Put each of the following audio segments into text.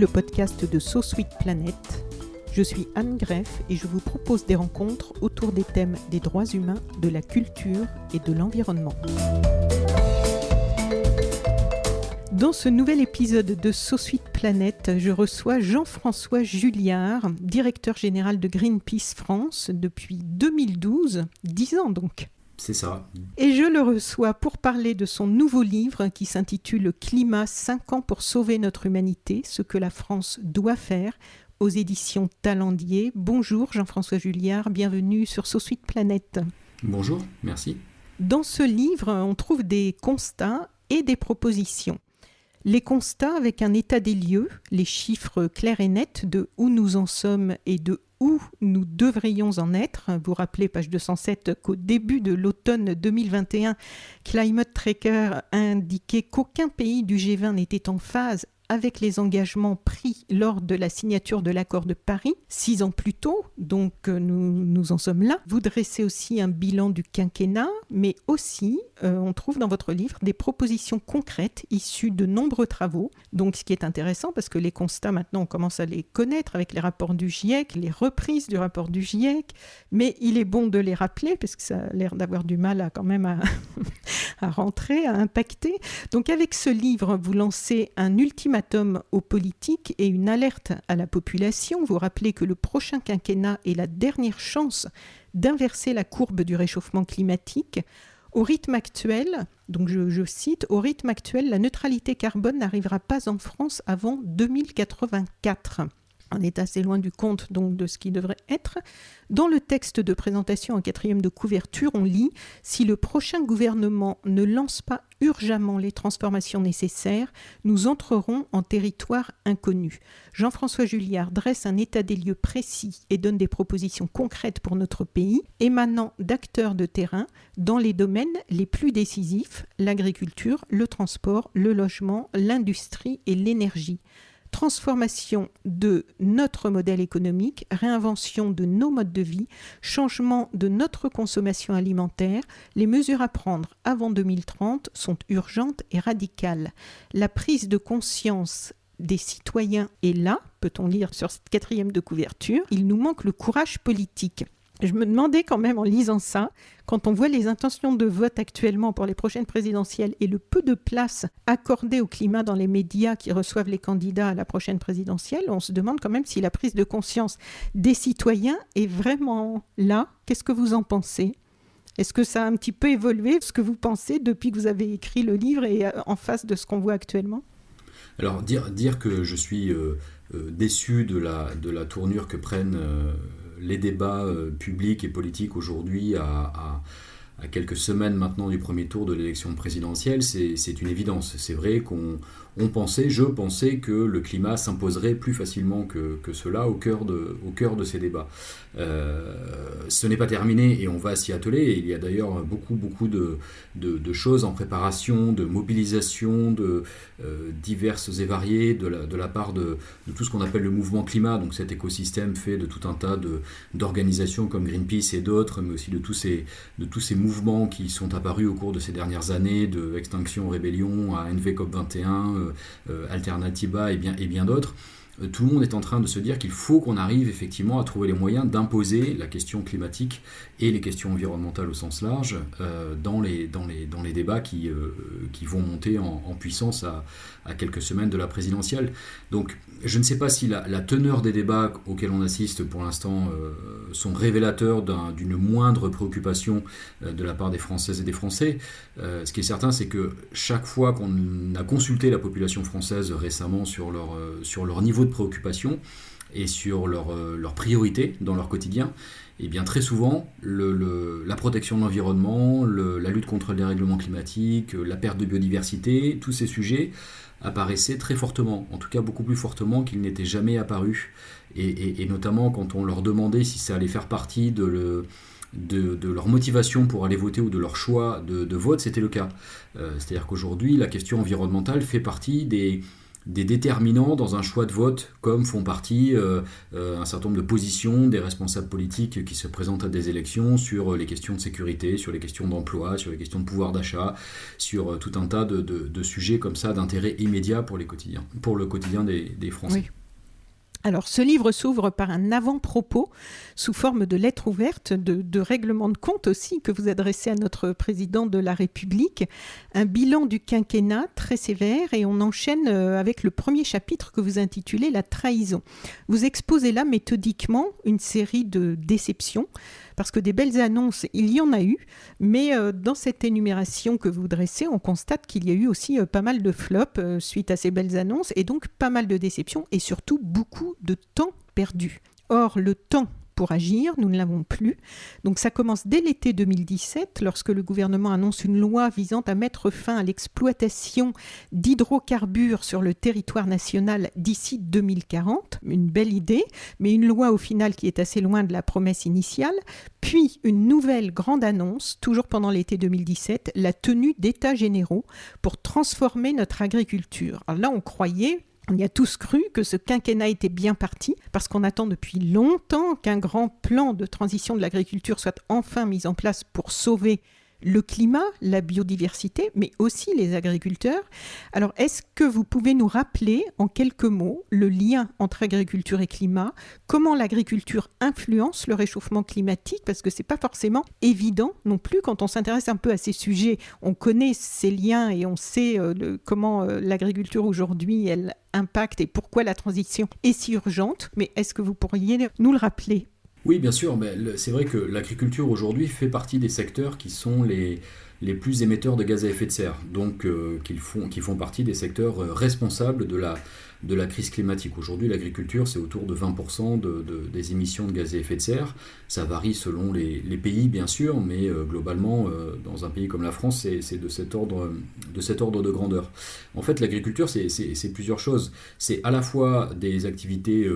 le podcast de So Sweet Planet. Je suis Anne Greff et je vous propose des rencontres autour des thèmes des droits humains, de la culture et de l'environnement. Dans ce nouvel épisode de So Sweet Planet, je reçois Jean-François Julliard, directeur général de Greenpeace France depuis 2012, 10 ans donc. C'est ça. Et je le reçois pour parler de son nouveau livre qui s'intitule Climat 5 ans pour sauver notre humanité, ce que la France doit faire aux éditions Talendier. Bonjour Jean-François Julliard, bienvenue sur Suite Planète. Bonjour, merci. Dans ce livre, on trouve des constats et des propositions. Les constats avec un état des lieux, les chiffres clairs et nets de où nous en sommes et de où nous devrions en être. Vous rappelez, page 207, qu'au début de l'automne 2021, Climate Tracker indiquait qu'aucun pays du G20 n'était en phase avec les engagements pris lors de la signature de l'accord de Paris, six ans plus tôt, donc euh, nous, nous en sommes là. Vous dressez aussi un bilan du quinquennat, mais aussi, euh, on trouve dans votre livre des propositions concrètes issues de nombreux travaux. Donc ce qui est intéressant, parce que les constats, maintenant, on commence à les connaître avec les rapports du GIEC, les reprises du rapport du GIEC, mais il est bon de les rappeler, parce que ça a l'air d'avoir du mal à quand même à, à rentrer, à impacter. Donc avec ce livre, vous lancez un ultimatum aux politiques et une alerte à la population. Vous rappelez que le prochain quinquennat est la dernière chance d'inverser la courbe du réchauffement climatique. Au rythme actuel, donc je, je, cite, au rythme actuel, la neutralité carbone n'arrivera pas en France avant 2084 on est assez loin du compte donc de ce qui devrait être. Dans le texte de présentation en quatrième de couverture, on lit Si le prochain gouvernement ne lance pas urgemment les transformations nécessaires, nous entrerons en territoire inconnu. Jean-François Julliard dresse un état des lieux précis et donne des propositions concrètes pour notre pays, émanant d'acteurs de terrain dans les domaines les plus décisifs l'agriculture, le transport, le logement, l'industrie et l'énergie transformation de notre modèle économique, réinvention de nos modes de vie, changement de notre consommation alimentaire, les mesures à prendre avant 2030 sont urgentes et radicales. La prise de conscience des citoyens est là, peut-on lire sur cette quatrième de couverture, il nous manque le courage politique. Je me demandais quand même en lisant ça, quand on voit les intentions de vote actuellement pour les prochaines présidentielles et le peu de place accordée au climat dans les médias qui reçoivent les candidats à la prochaine présidentielle, on se demande quand même si la prise de conscience des citoyens est vraiment là. Qu'est-ce que vous en pensez? Est-ce que ça a un petit peu évolué, ce que vous pensez depuis que vous avez écrit le livre et euh, en face de ce qu'on voit actuellement? Alors, dire, dire que je suis euh, euh, déçu de la, de la tournure que prennent les débats euh, publics et politiques aujourd'hui à, quelques semaines maintenant du premier tour de l'élection présidentielle, c'est une évidence. C'est vrai qu'on on pensait, je pensais que le climat s'imposerait plus facilement que, cela au cœur de ces débats. Euh, ce n'est pas terminé et on va s'y atteler. il y a d'ailleurs beaucoup, beaucoup de, choses en préparation, de mobilisation, de euh, diverses et variées de la, part de, tout ce qu'on appelle le mouvement climat, donc cet écosystème fait de tout un tas d'organisations comme Greenpeace et d'autres, mais aussi de tous, ces, de tous ces mouvements qui sont apparus au cours de ces dernières années, de Extinction Rébellion à NVCOP 21, euh, Alternativa et bien, d'autres, tout le monde est en train de se dire qu'il faut qu'on arrive effectivement à trouver les moyens d'imposer la question climatique et les questions environnementales au sens large euh, dans, les, dans, les, dans les débats qui, qui vont monter en, puissance à, à, quelques semaines de la présidentielle. Donc je ne sais pas si la, teneur des débats auxquels on assiste pour l'instant sont révélateurs d'une moindre préoccupation de la part des Françaises et des Français. ce qui est certain, c'est que chaque fois qu'on a consulté la population française récemment sur leur, sur leur niveau de préoccupation, et sur leurs leur priorités dans leur quotidien, et bien très souvent, la protection de l'environnement, la lutte contre le dérèglement climatique, la perte de biodiversité, tous ces sujets apparaissaient très fortement, en tout cas beaucoup plus fortement qu'ils n'étaient jamais apparus. Et, notamment quand on leur demandait si ça allait faire partie de, leur motivation pour aller voter ou de leur choix de, vote, c'était le cas. Euh, c'est-à-dire qu'aujourd'hui, la question environnementale fait partie des, des déterminants dans un choix de vote, comme font partie euh, euh, un certain nombre de positions des responsables politiques qui se présentent à des élections sur les questions de sécurité, sur les questions d'emploi, sur les questions de pouvoir d'achat, sur euh, tout un tas de, sujets comme ça d'intérêt immédiat pour le quotidien des, Français. Alors, ce livre s'ouvre par un avant-propos sous forme de lettre ouverte, de, de, règlement de compte aussi que vous adressez à notre président de la République, un bilan du quinquennat très sévère et on enchaîne euh, avec le premier chapitre que vous intitulez La trahison. Vous exposez là méthodiquement une série de déceptions parce que des belles annonces, il y en a eu, mais euh, dans cette énumération que vous dressez, on constate qu'il y a eu aussi euh, pas mal de flops euh, suite à ces belles annonces, et donc pas mal de déceptions, et surtout beaucoup de temps perdu. Or, le temps pour agir, nous ne l'avons plus. Donc ça commence dès l'été 2017, lorsque le gouvernement annonce une loi visant à mettre fin à l'exploitation d'hydrocarbures sur le territoire national d'ici 2040. Une belle idée, mais une loi au final qui est assez loin de la promesse initiale. Puis une nouvelle grande annonce, toujours pendant l'été 2017, la tenue d'états généraux pour transformer notre agriculture. Alors là, on croyait on y a tous cru que ce quinquennat était bien parti, parce qu'on attend depuis longtemps qu'un grand plan de transition de l'agriculture soit enfin mis en place pour sauver le climat, la biodiversité, mais aussi les agriculteurs. Alors, est-ce que vous pouvez nous rappeler en quelques mots le lien entre agriculture et climat? Comment l'agriculture influence le réchauffement climatique? Parce que ce n'est pas forcément évident non plus quand on s'intéresse un peu à ces sujets. On connaît ces liens et on sait euh, comment euh, l'agriculture aujourd'hui, elle impacte et pourquoi la transition est si urgente. Mais est-ce que vous pourriez nous le rappeler? Oui, bien sûr, mais c'est vrai que l'agriculture aujourd'hui fait partie des secteurs qui sont les, les plus émetteurs de gaz à effet de serre, donc euh, qui, font, font partie des secteurs euh, responsables de la, de la crise climatique. Aujourd'hui, l'agriculture, c'est autour de 20% de, des émissions de gaz à effet de serre. Ça varie selon les, pays, bien sûr, mais euh, globalement, dans un pays comme la France, c'est de, cet ordre, de cet ordre de grandeur. En fait, l'agriculture, c'est plusieurs choses. C'est à la fois des activités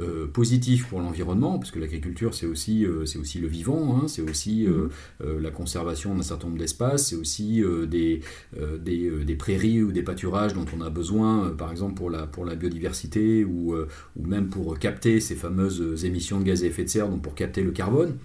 euh, positif pour l'environnement, parce que l'agriculture c'est aussi, euh, c'est aussi le vivant, hein, c'est aussi euh, mhm. la conservation d'un certain nombre d'espaces, c'est aussi des, des, des, prairies ou des pâturages dont on a besoin, par exemple pour la, pour la biodiversité ou, ou même pour capter ces fameuses émissions de gaz à effet de serre, donc pour capter le carbone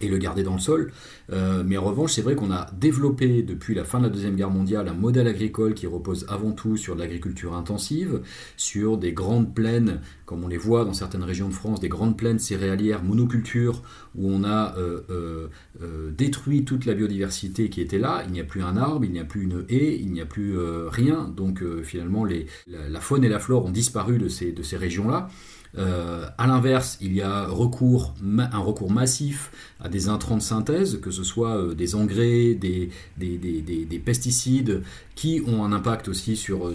et le garder dans le sol. Euh, mais en revanche, c'est vrai qu'on a développé depuis la fin de la Deuxième Guerre mondiale un modèle agricole qui repose avant tout sur l'agriculture intensive, sur des grandes plaines, comme on les voit dans certaines régions de France, des grandes plaines céréalières, monocultures, où on a euh, euh, détruit toute la biodiversité qui était là. Il n'y a plus un arbre, il n'y a plus une haie, il n'y a plus rien. Donc finalement, la, faune et la flore ont disparu de ces régions-là. Euh, à l'inverse, il y a un recours massif à des intrants de synthèse, que ce soit euh, des engrais, des, des, pesticides, qui ont un impact aussi sur, euh,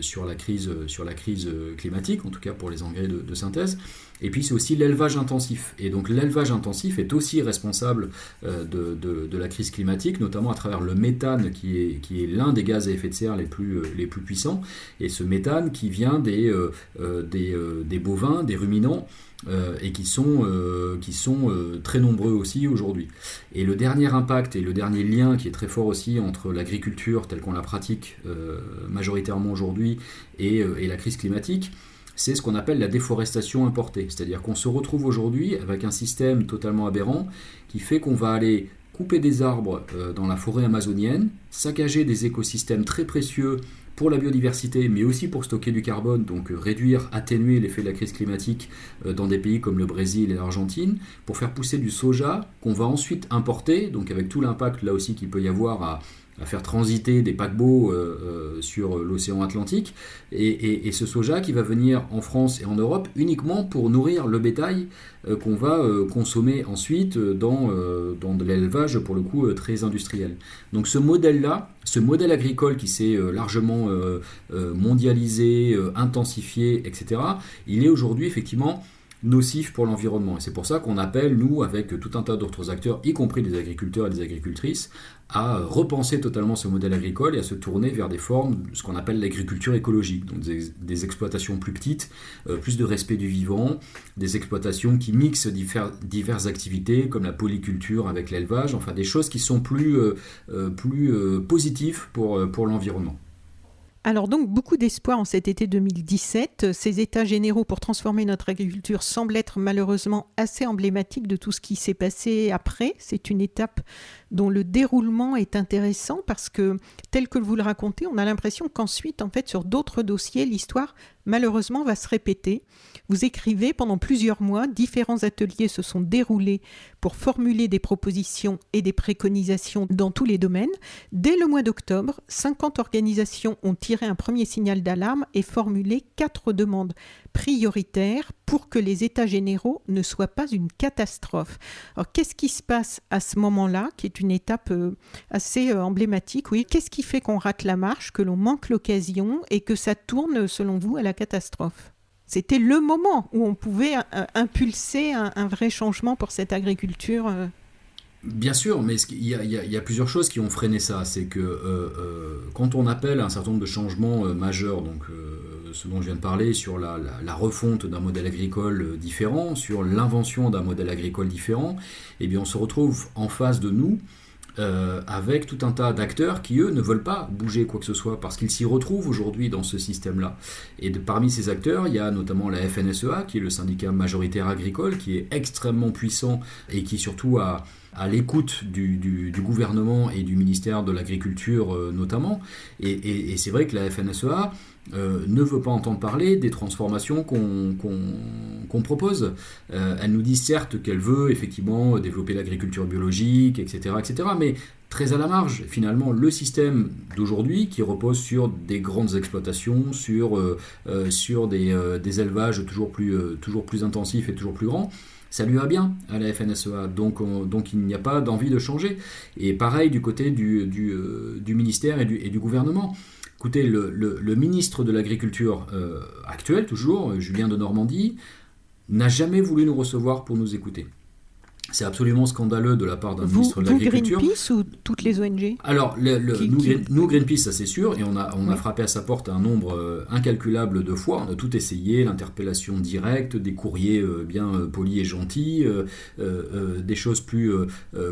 sur la crise climatique, en tout cas pour les engrais de synthèse. Et puis c'est aussi l'élevage intensif. Et donc l'élevage intensif est aussi responsable euh, de, la crise climatique, notamment à travers le méthane qui est, qui est l'un des gaz à effet de serre les plus, euh, les plus puissants. Et ce méthane qui vient des, euh, des, bovins, des ruminants. et qui sont, qui sont très nombreux aussi aujourd'hui. Et le dernier impact et le dernier lien qui est très fort aussi entre l'agriculture telle qu'on la pratique majoritairement aujourd'hui et, et, la crise climatique, c'est ce qu'on appelle la déforestation importée. C'est-à-dire qu'on se retrouve aujourd'hui avec un système totalement aberrant qui fait qu'on va aller couper des arbres euh, dans la forêt amazonienne, saccager des écosystèmes très précieux pour la biodiversité, mais aussi pour stocker du carbone, donc euh, réduire, atténuer l'effet de la crise climatique euh, dans des pays comme le Brésil et l'Argentine, pour faire pousser du soja qu'on va ensuite importer, donc avec tout l'impact là aussi qu'il peut y avoir à à faire transiter des paquebots euh, euh, sur l'océan Atlantique, et, ce soja qui va venir en France et en Europe uniquement pour nourrir le bétail euh, qu'on va consommer ensuite dans, dans de l'élevage pour le coup très industriel. Donc ce modèle-là, ce modèle agricole qui s'est largement mondialisé, intensifié, etc., il est aujourd'hui effectivement nocif pour l'environnement. Et c'est pour ça qu'on appelle, nous, avec tout un tas d'autres acteurs, y compris des agriculteurs et des agricultrices, à repenser totalement ce modèle agricole et à se tourner vers des formes, ce qu'on appelle l'agriculture écologique, donc des, exploitations plus petites, euh, plus de respect du vivant, des exploitations qui mixent diverses activités comme la polyculture avec l'élevage, enfin des choses qui sont plus, euh, euh, plus positives pour, pour l'environnement. Alors donc beaucoup d'espoir en cet été 2017. Ces états généraux pour transformer notre agriculture semblent être malheureusement assez emblématiques de tout ce qui s'est passé après. C'est une étape dont le déroulement est intéressant parce que tel que vous le racontez, on a l'impression qu'ensuite, en fait, sur d'autres dossiers, l'histoire malheureusement va se répéter. Vous écrivez pendant plusieurs mois, différents ateliers se sont déroulés pour formuler des propositions et des préconisations dans tous les domaines. Dès le mois d'octobre, 50 organisations ont tiré un premier signal d'alarme et formulé quatre demandes prioritaires pour que les États généraux ne soient pas une catastrophe. Alors qu'est-ce qui se passe à ce moment-là, qui est une étape euh, assez euh, emblématique Oui, qu'est-ce qui fait qu'on rate la marche, que l'on manque l'occasion et que ça tourne, selon vous, à la catastrophe? C'était le moment où on pouvait euh, impulser un, vrai changement pour cette agriculture. Bien sûr, mais il y, a, plusieurs choses qui ont freiné ça. C'est que quand on appelle un certain nombre de changements majeurs, donc ce dont je viens de parler, sur la, refonte d'un modèle agricole euh, différent, sur l'invention d'un modèle agricole différent, eh bien on se retrouve en face de nous euh, avec tout un tas d'acteurs qui, eux, ne veulent pas bouger quoi que ce soit parce qu'ils s'y retrouvent aujourd'hui dans ce système-là. Et parmi ces acteurs, il y a notamment la FNSEA, qui est le syndicat majoritaire agricole, qui est extrêmement puissant et qui surtout a à l'écoute du, gouvernement et du ministère de l'Agriculture euh, notamment. Et, c'est vrai que la FNSEA euh, ne veut pas entendre parler des transformations qu'on propose. Euh, elle nous dit certes qu'elle veut effectivement développer l'agriculture biologique, etc., etc., mais très à la marge. Finalement, le système d'aujourd'hui, qui repose sur des grandes exploitations, sur, des, des, élevages toujours plus, toujours plus intensifs et toujours plus grands, ça lui va bien à la FNSEA, donc, il n'y a pas d'envie de changer. Et pareil du côté du, euh, ministère et du, gouvernement. Écoutez, le, ministre de l'Agriculture euh, actuel, toujours, Julien de Normandie, n'a jamais voulu nous recevoir pour nous écouter. C'est absolument scandaleux de la part d'un ministre de l'Agriculture. Greenpeace ou toutes les ONG Alors, nous, Greenpeace, ça c'est sûr, et on a, on a frappé à sa porte un nombre euh, incalculable de fois. On a tout essayé, l'interpellation directe, des courriers euh, bien euh, polis et gentils, des choses plus,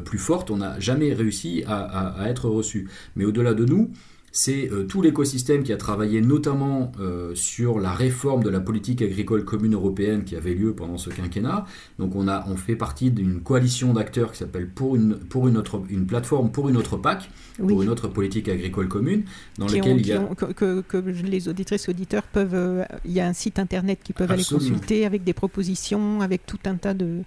plus fortes. On n'a jamais réussi à, à être reçu. Mais au-delà de nous, c'est euh, tout l'écosystème qui a travaillé notamment euh, sur la réforme de la politique agricole commune européenne qui avait lieu pendant ce quinquennat. Donc on, a, on fait partie d'une coalition d'acteurs qui s'appelle pour une, pour une, autre, une plateforme pour une autre PAC, pour une autre politique agricole commune, dans laquelle il y a... que, que, les auditrices et auditeurs peuvent... Euh, il y a un site internet qui peuvent aller consulter avec des propositions, avec tout un tas de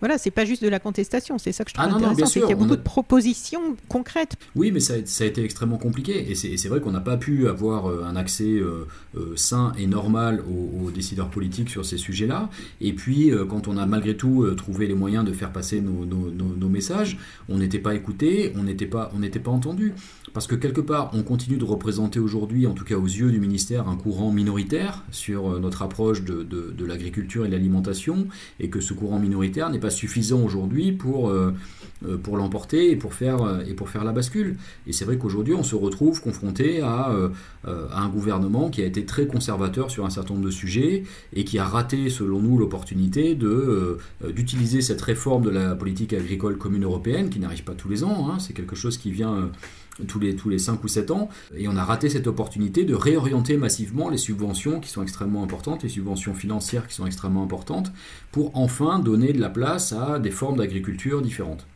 voilà, c'est pas juste de la contestation, c'est ça que je trouve ah intéressant, c'est qu'il y a beaucoup de propositions concrètes. Oui, mais ça a, été extrêmement compliqué, et c'est vrai qu'on n'a pas pu avoir euh, un accès euh, euh, sain et normal aux, décideurs politiques sur ces sujets-là, et puis quand on a malgré tout trouvé les moyens de faire passer nos, nos messages, on n'était pas écouté, on n'était pas, on pas entendu. Parce que quelque part, on continue de représenter aujourd'hui, en tout cas aux yeux du ministère, un courant minoritaire sur notre approche de, de, l'agriculture et de l'alimentation, et que ce courant minoritaire n'est pas suffisant aujourd'hui pour, euh, euh, pour l'emporter et, pour faire, et pour faire la bascule. Et c'est vrai qu'aujourd'hui, on se retrouve confronté à, un gouvernement qui a été très conservateur sur un certain nombre de sujets et qui a raté, selon nous, l'opportunité d'utiliser cette réforme de la politique agricole commune européenne, qui n'arrive pas tous les ans, hein. c'est quelque chose qui vient tous les, tous les 5 ou 7 ans, et on a raté cette opportunité de réorienter massivement les subventions qui sont extrêmement importantes, les subventions financières qui sont extrêmement importantes, pour enfin donner de la place à des formes d'agriculture différentes.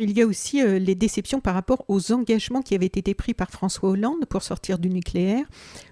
Il y a aussi euh, les déceptions par rapport aux engagements qui avaient été pris par François Hollande pour sortir du nucléaire.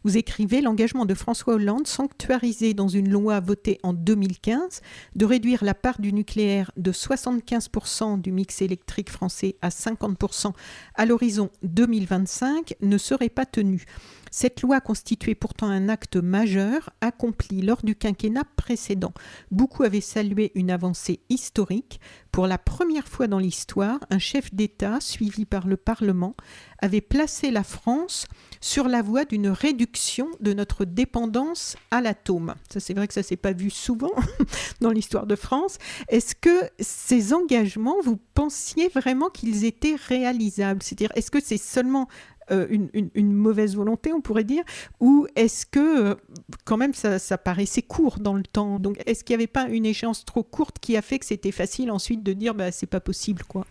Vous écrivez l'engagement de François Hollande, sanctuarisé dans une loi votée en 2015, de réduire la part du nucléaire de 75% du mix électrique français à 50% à l'horizon 2025, ne serait pas tenu. Cette loi constituait pourtant un acte majeur accompli lors du quinquennat précédent. Beaucoup avaient salué une avancée historique. Pour la première fois dans l'histoire, un chef d'État, suivi par le Parlement, avait placé la France sur la voie d'une réduction de notre dépendance à l'atome. Ça, c'est vrai que ça s'est pas vu souvent dans l'histoire de France. Est-ce que ces engagements, vous pensiez vraiment qu'ils étaient réalisables? C'est-à-dire, est-ce que c'est seulement euh, une, mauvaise volonté, on pourrait dire, ou est-ce que euh, quand même ça, paraissait court dans le temps Donc est-ce qu'il n'y avait pas une échéance trop courte qui a fait que c'était facile ensuite de dire bah c'est pas possible quoi?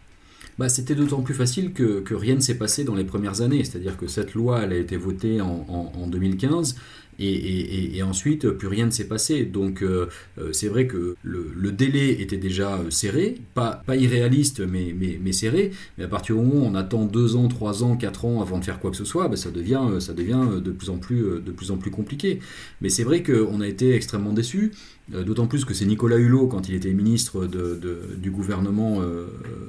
Bah, C'était d'autant plus facile que, rien ne s'est passé dans les premières années. C'est-à-dire que cette loi, elle a été votée en 2015. Et, ensuite, plus rien ne s'est passé. Donc, euh, euh, c'est vrai que le, délai était déjà euh, serré, pas, irréaliste, mais, serré. Mais à partir du moment où on attend 2 ans, 3 ans, 4 ans avant de faire quoi que ce soit, ben, ça, devient, ça devient de plus en plus, de plus, en plus compliqué. Mais c'est vrai qu'on a été extrêmement déçus. D'autant plus que c'est Nicolas Hulot, quand il était ministre du gouvernement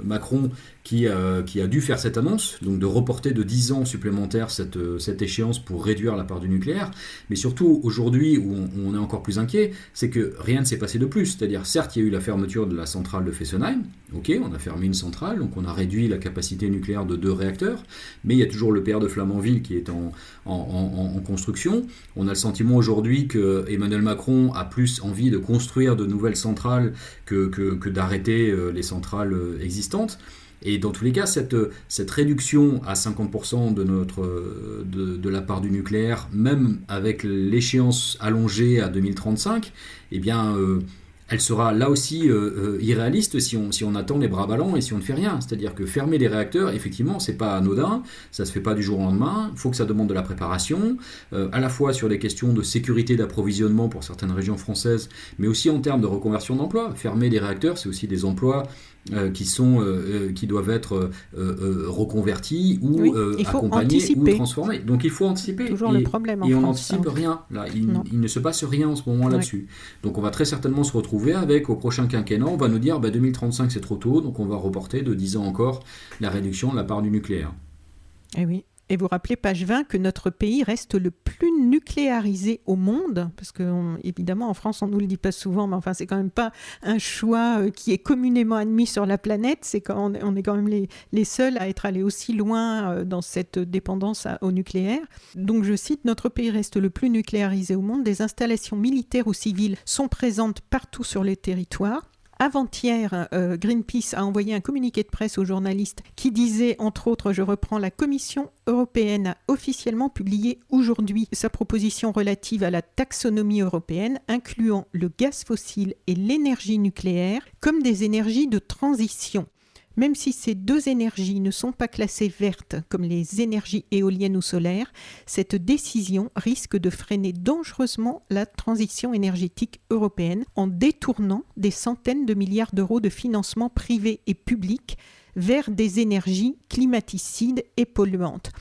Macron, qui, a dû faire cette annonce, donc de reporter de 10 ans supplémentaires cette, cette échéance pour réduire la part du nucléaire. Mais surtout, aujourd'hui, où on, est encore plus inquiet, c'est que rien ne s'est passé de plus. C'est-à-dire, certes, il y a eu la fermeture de la centrale de Fessenheim. Ok, on a fermé une centrale, donc on a réduit la capacité nucléaire de deux réacteurs. Mais il y a toujours le PR de Flamanville qui est en, en, construction. On a le sentiment aujourd'hui que Emmanuel Macron a plus envie de construire de nouvelles centrales que, d'arrêter euh, les centrales euh, existantes. Et dans tous les cas, cette, cette réduction à 50% de, la part du nucléaire, même avec l'échéance allongée à 2035, eh bien, euh, elle sera là aussi euh, euh, irréaliste si on, si on attend les bras ballants et si on ne fait rien. C'est-à-dire que fermer les réacteurs, effectivement, c'est pas anodin, ça se fait pas du jour au lendemain, il faut que ça demande de la préparation, à la fois sur les questions de sécurité d'approvisionnement pour certaines régions françaises, mais aussi en termes de reconversion d'emplois. Fermer des réacteurs, c'est aussi des emplois euh, qui, sont, euh, euh, qui doivent être reconvertis ou accompagnés ou transformés. Donc il faut anticiper. Toujours et, le problème. et on n'anticipe rien. Là, il, ne se passe rien en ce moment là-dessus. Donc on va très certainement se retrouver avec au prochain quinquennat, on va nous dire bah, 2035 c'est trop tôt, donc on va reporter de 10 ans encore la réduction de la part du nucléaire. Eh oui. Et vous rappelez, page 20, que notre pays reste le plus nucléarisé au monde, parce que évidemment en France on nous le dit pas souvent, mais enfin c'est quand même pas un choix euh, qui est communément admis sur la planète. C'est quand on est quand même les, les, seuls à être allés aussi loin euh, dans cette dépendance au nucléaire. Donc je cite, notre pays reste le plus nucléarisé au monde. Des installations militaires ou civiles sont présentes partout sur le territoire. Avant-hier, euh, Greenpeace a envoyé un communiqué de presse aux journalistes qui disait, entre autres, je reprends, la Commission européenne a officiellement publié aujourd'hui sa proposition relative à la taxonomie européenne, incluant le gaz fossile et l'énergie nucléaire comme des énergies de transition. Même si ces deux énergies ne sont pas classées vertes comme les énergies éoliennes ou solaires, cette décision risque de freiner dangereusement la transition énergétique européenne en détournant des centaines de milliards d'euros de financement privés et publics vers des énergies climaticides et polluantes.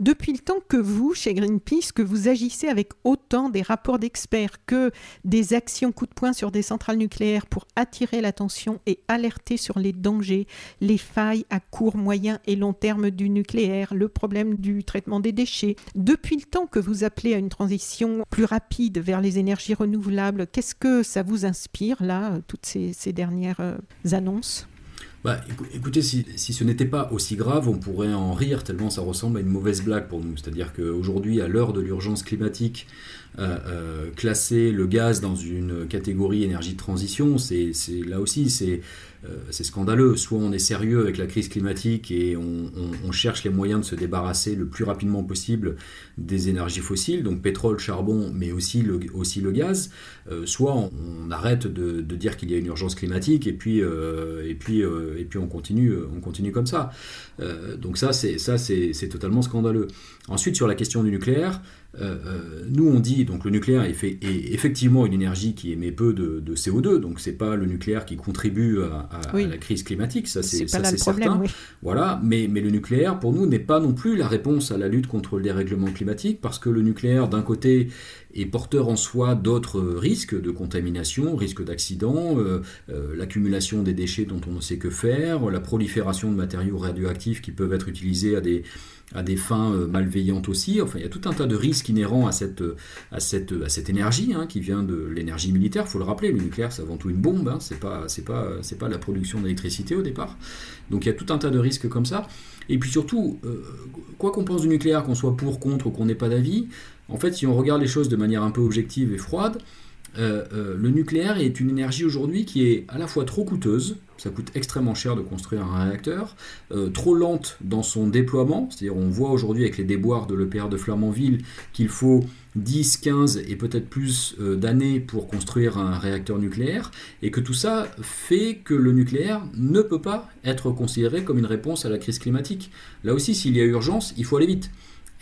Depuis le temps que vous, chez Greenpeace, que vous agissez avec autant des rapports d'experts que des actions coup de poing sur des centrales nucléaires pour attirer l'attention et alerter sur les dangers, les failles à court, moyen et long terme du nucléaire, le problème du traitement des déchets, depuis le temps que vous appelez à une transition plus rapide vers les énergies renouvelables, qu'est-ce que ça vous inspire là, toutes ces, dernières euh, annonces? Bah, écoutez, si, ce n'était pas aussi grave, on pourrait en rire tellement ça ressemble à une mauvaise blague pour nous. C'est-à-dire qu'aujourd'hui, à l'heure de l'urgence climatique, euh, euh, classer le gaz dans une catégorie énergie de transition, c'est là aussi, c'est c'est scandaleux. Soit on est sérieux avec la crise climatique et on, cherche les moyens de se débarrasser le plus rapidement possible des énergies fossiles, donc pétrole, charbon, mais aussi le, aussi le gaz. Euh, soit on, arrête de, dire qu'il y a une urgence climatique et puis, euh, et puis, et puis on, continue, on continue comme ça. donc ça, c'est totalement scandaleux. Ensuite, sur la question du nucléaire, euh, euh, nous on dit donc le nucléaire est, fait, est, effectivement une énergie qui émet peu de, CO2, donc c'est pas le nucléaire qui contribue à, la crise climatique, ça c'est certain. Voilà, mais, mais le nucléaire pour nous n'est pas non plus la réponse à la lutte contre le dérèglement climatique parce que le nucléaire d'un côté est porteur en soi d'autres risques de contamination, risques d'accident, euh, l'accumulation des déchets dont on ne sait que faire, la prolifération de matériaux radioactifs qui peuvent être utilisés à des à des fins malveillantes aussi. Enfin, il y a tout un tas de risques inhérents à cette, à cette, à cette énergie hein, qui vient de l'énergie militaire. Il faut le rappeler, le nucléaire, c'est avant tout une bombe. Hein, c'est pas, pas, pas la production d'électricité au départ. Donc il y a tout un tas de risques comme ça. Et puis surtout, quoi qu'on pense du nucléaire, qu'on soit pour, contre ou qu'on n'ait pas d'avis, en fait, si on regarde les choses de manière un peu objective et froide, euh, euh, le nucléaire est une énergie aujourd'hui qui est à la fois trop coûteuse, ça coûte extrêmement cher de construire un réacteur, euh, trop lente dans son déploiement, c'est-à-dire on voit aujourd'hui avec les déboires de l'EPR de Flamanville qu'il faut 10, 15 et peut-être plus d'années pour construire un réacteur nucléaire, et que tout ça fait que le nucléaire ne peut pas être considéré comme une réponse à la crise climatique. Là aussi, s'il y a urgence, il faut aller vite.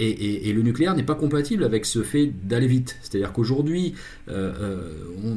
Et, le nucléaire n'est pas compatible avec ce fait d'aller vite. C'est-à-dire qu'aujourd'hui, euh, euh,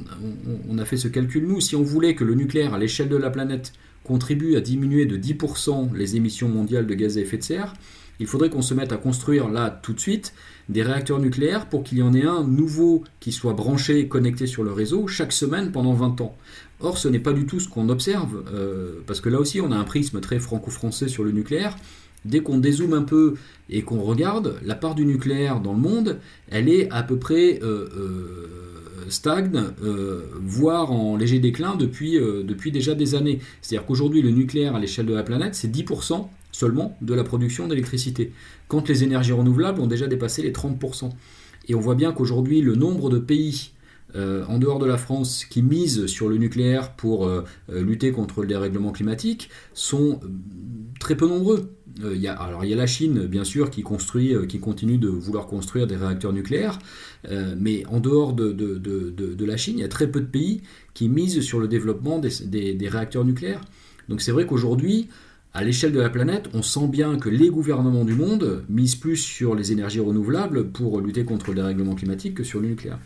on, a fait ce calcul, nous, si on voulait que le nucléaire, à l'échelle de la planète, contribue à diminuer de 10% les émissions mondiales de gaz à effet de serre, il faudrait qu'on se mette à construire là tout de suite des réacteurs nucléaires pour qu'il y en ait un nouveau qui soit branché et connecté sur le réseau chaque semaine pendant 20 ans. Or, ce n'est pas du tout ce qu'on observe, euh, parce que là aussi, on a un prisme très franco-français sur le nucléaire. Dès qu'on dézoome un peu et qu'on regarde, la part du nucléaire dans le monde, elle est à peu près euh, euh, stagne, euh, voire en léger déclin depuis, depuis déjà des années. C'est-à-dire qu'aujourd'hui, le nucléaire à l'échelle de la planète, c'est 10% seulement de la production d'électricité, quand les énergies renouvelables ont déjà dépassé les 30%. Et on voit bien qu'aujourd'hui, le nombre de pays en dehors de la France qui misent sur le nucléaire pour lutter contre le dérèglement climatique sont très peu nombreux. Euh, alors il y a la Chine, bien sûr, qui construit, euh, qui continue de vouloir construire des réacteurs nucléaires, euh, mais en dehors de, de, la Chine, il y a très peu de pays qui misent sur le développement des, des réacteurs nucléaires. Donc c'est vrai qu'aujourd'hui, à l'échelle de la planète, on sent bien que les gouvernements du monde misent plus sur les énergies renouvelables pour lutter contre le dérèglement climatique que sur le nucléaire.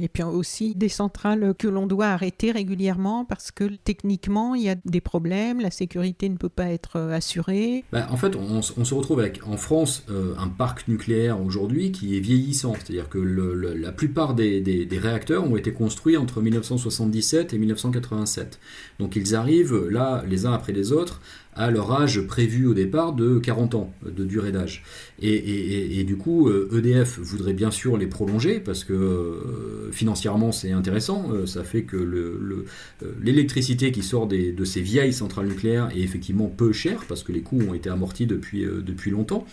Et puis aussi des centrales que l'on doit arrêter régulièrement parce que techniquement il y a des problèmes, la sécurité ne peut pas être euh, assurée. Bah, en fait, on, se retrouve avec en France euh, un parc nucléaire aujourd'hui qui est vieillissant, c'est-à-dire que la plupart des, réacteurs ont été construits entre 1977 et 1987. Donc ils arrivent là les uns après les autres à leur âge prévu au départ de 40 ans de durée d'âge. Et, du coup, EDF euh, e voudrait bien sûr les prolonger parce que financièrement c'est intéressant. Euh, ça fait que l'électricité le, qui sort de ces vieilles centrales nucléaires est effectivement peu chère parce que les coûts ont été amortis depuis, depuis longtemps.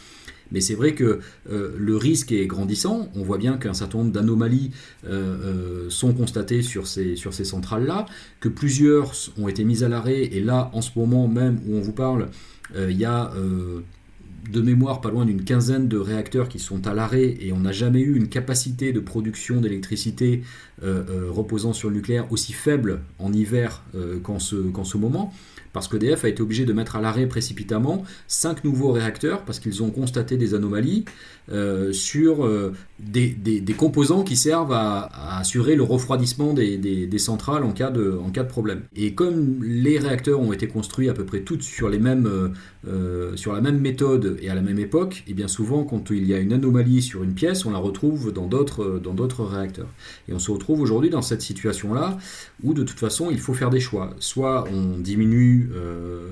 Mais c'est vrai que euh, le risque est grandissant. On voit bien qu'un certain nombre d'anomalies euh, euh, sont constatées sur ces, sur ces centrales-là, que plusieurs ont été mises à l'arrêt. Et là, en ce moment même où on vous parle, il y a de mémoire pas loin d'une quinzaine de réacteurs qui sont à l'arrêt et on n'a jamais eu une capacité de production d'électricité reposant sur le nucléaire aussi faible en hiver qu'en ce, qu'en ce moment. Parce qu'EDF a été obligé de mettre à l'arrêt précipitamment cinq nouveaux réacteurs parce qu'ils ont constaté des anomalies euh, sur euh, des, composants qui servent à, assurer le refroidissement des, centrales en cas, de, problème. Et comme les réacteurs ont été construits à peu près tous sur, euh, la même méthode et à la même époque, et bien souvent quand il y a une anomalie sur une pièce, on la retrouve dans d'autres, dans d'autres réacteurs. Et on se retrouve aujourd'hui dans cette situation-là où de toute façon il faut faire des choix. Soit on diminue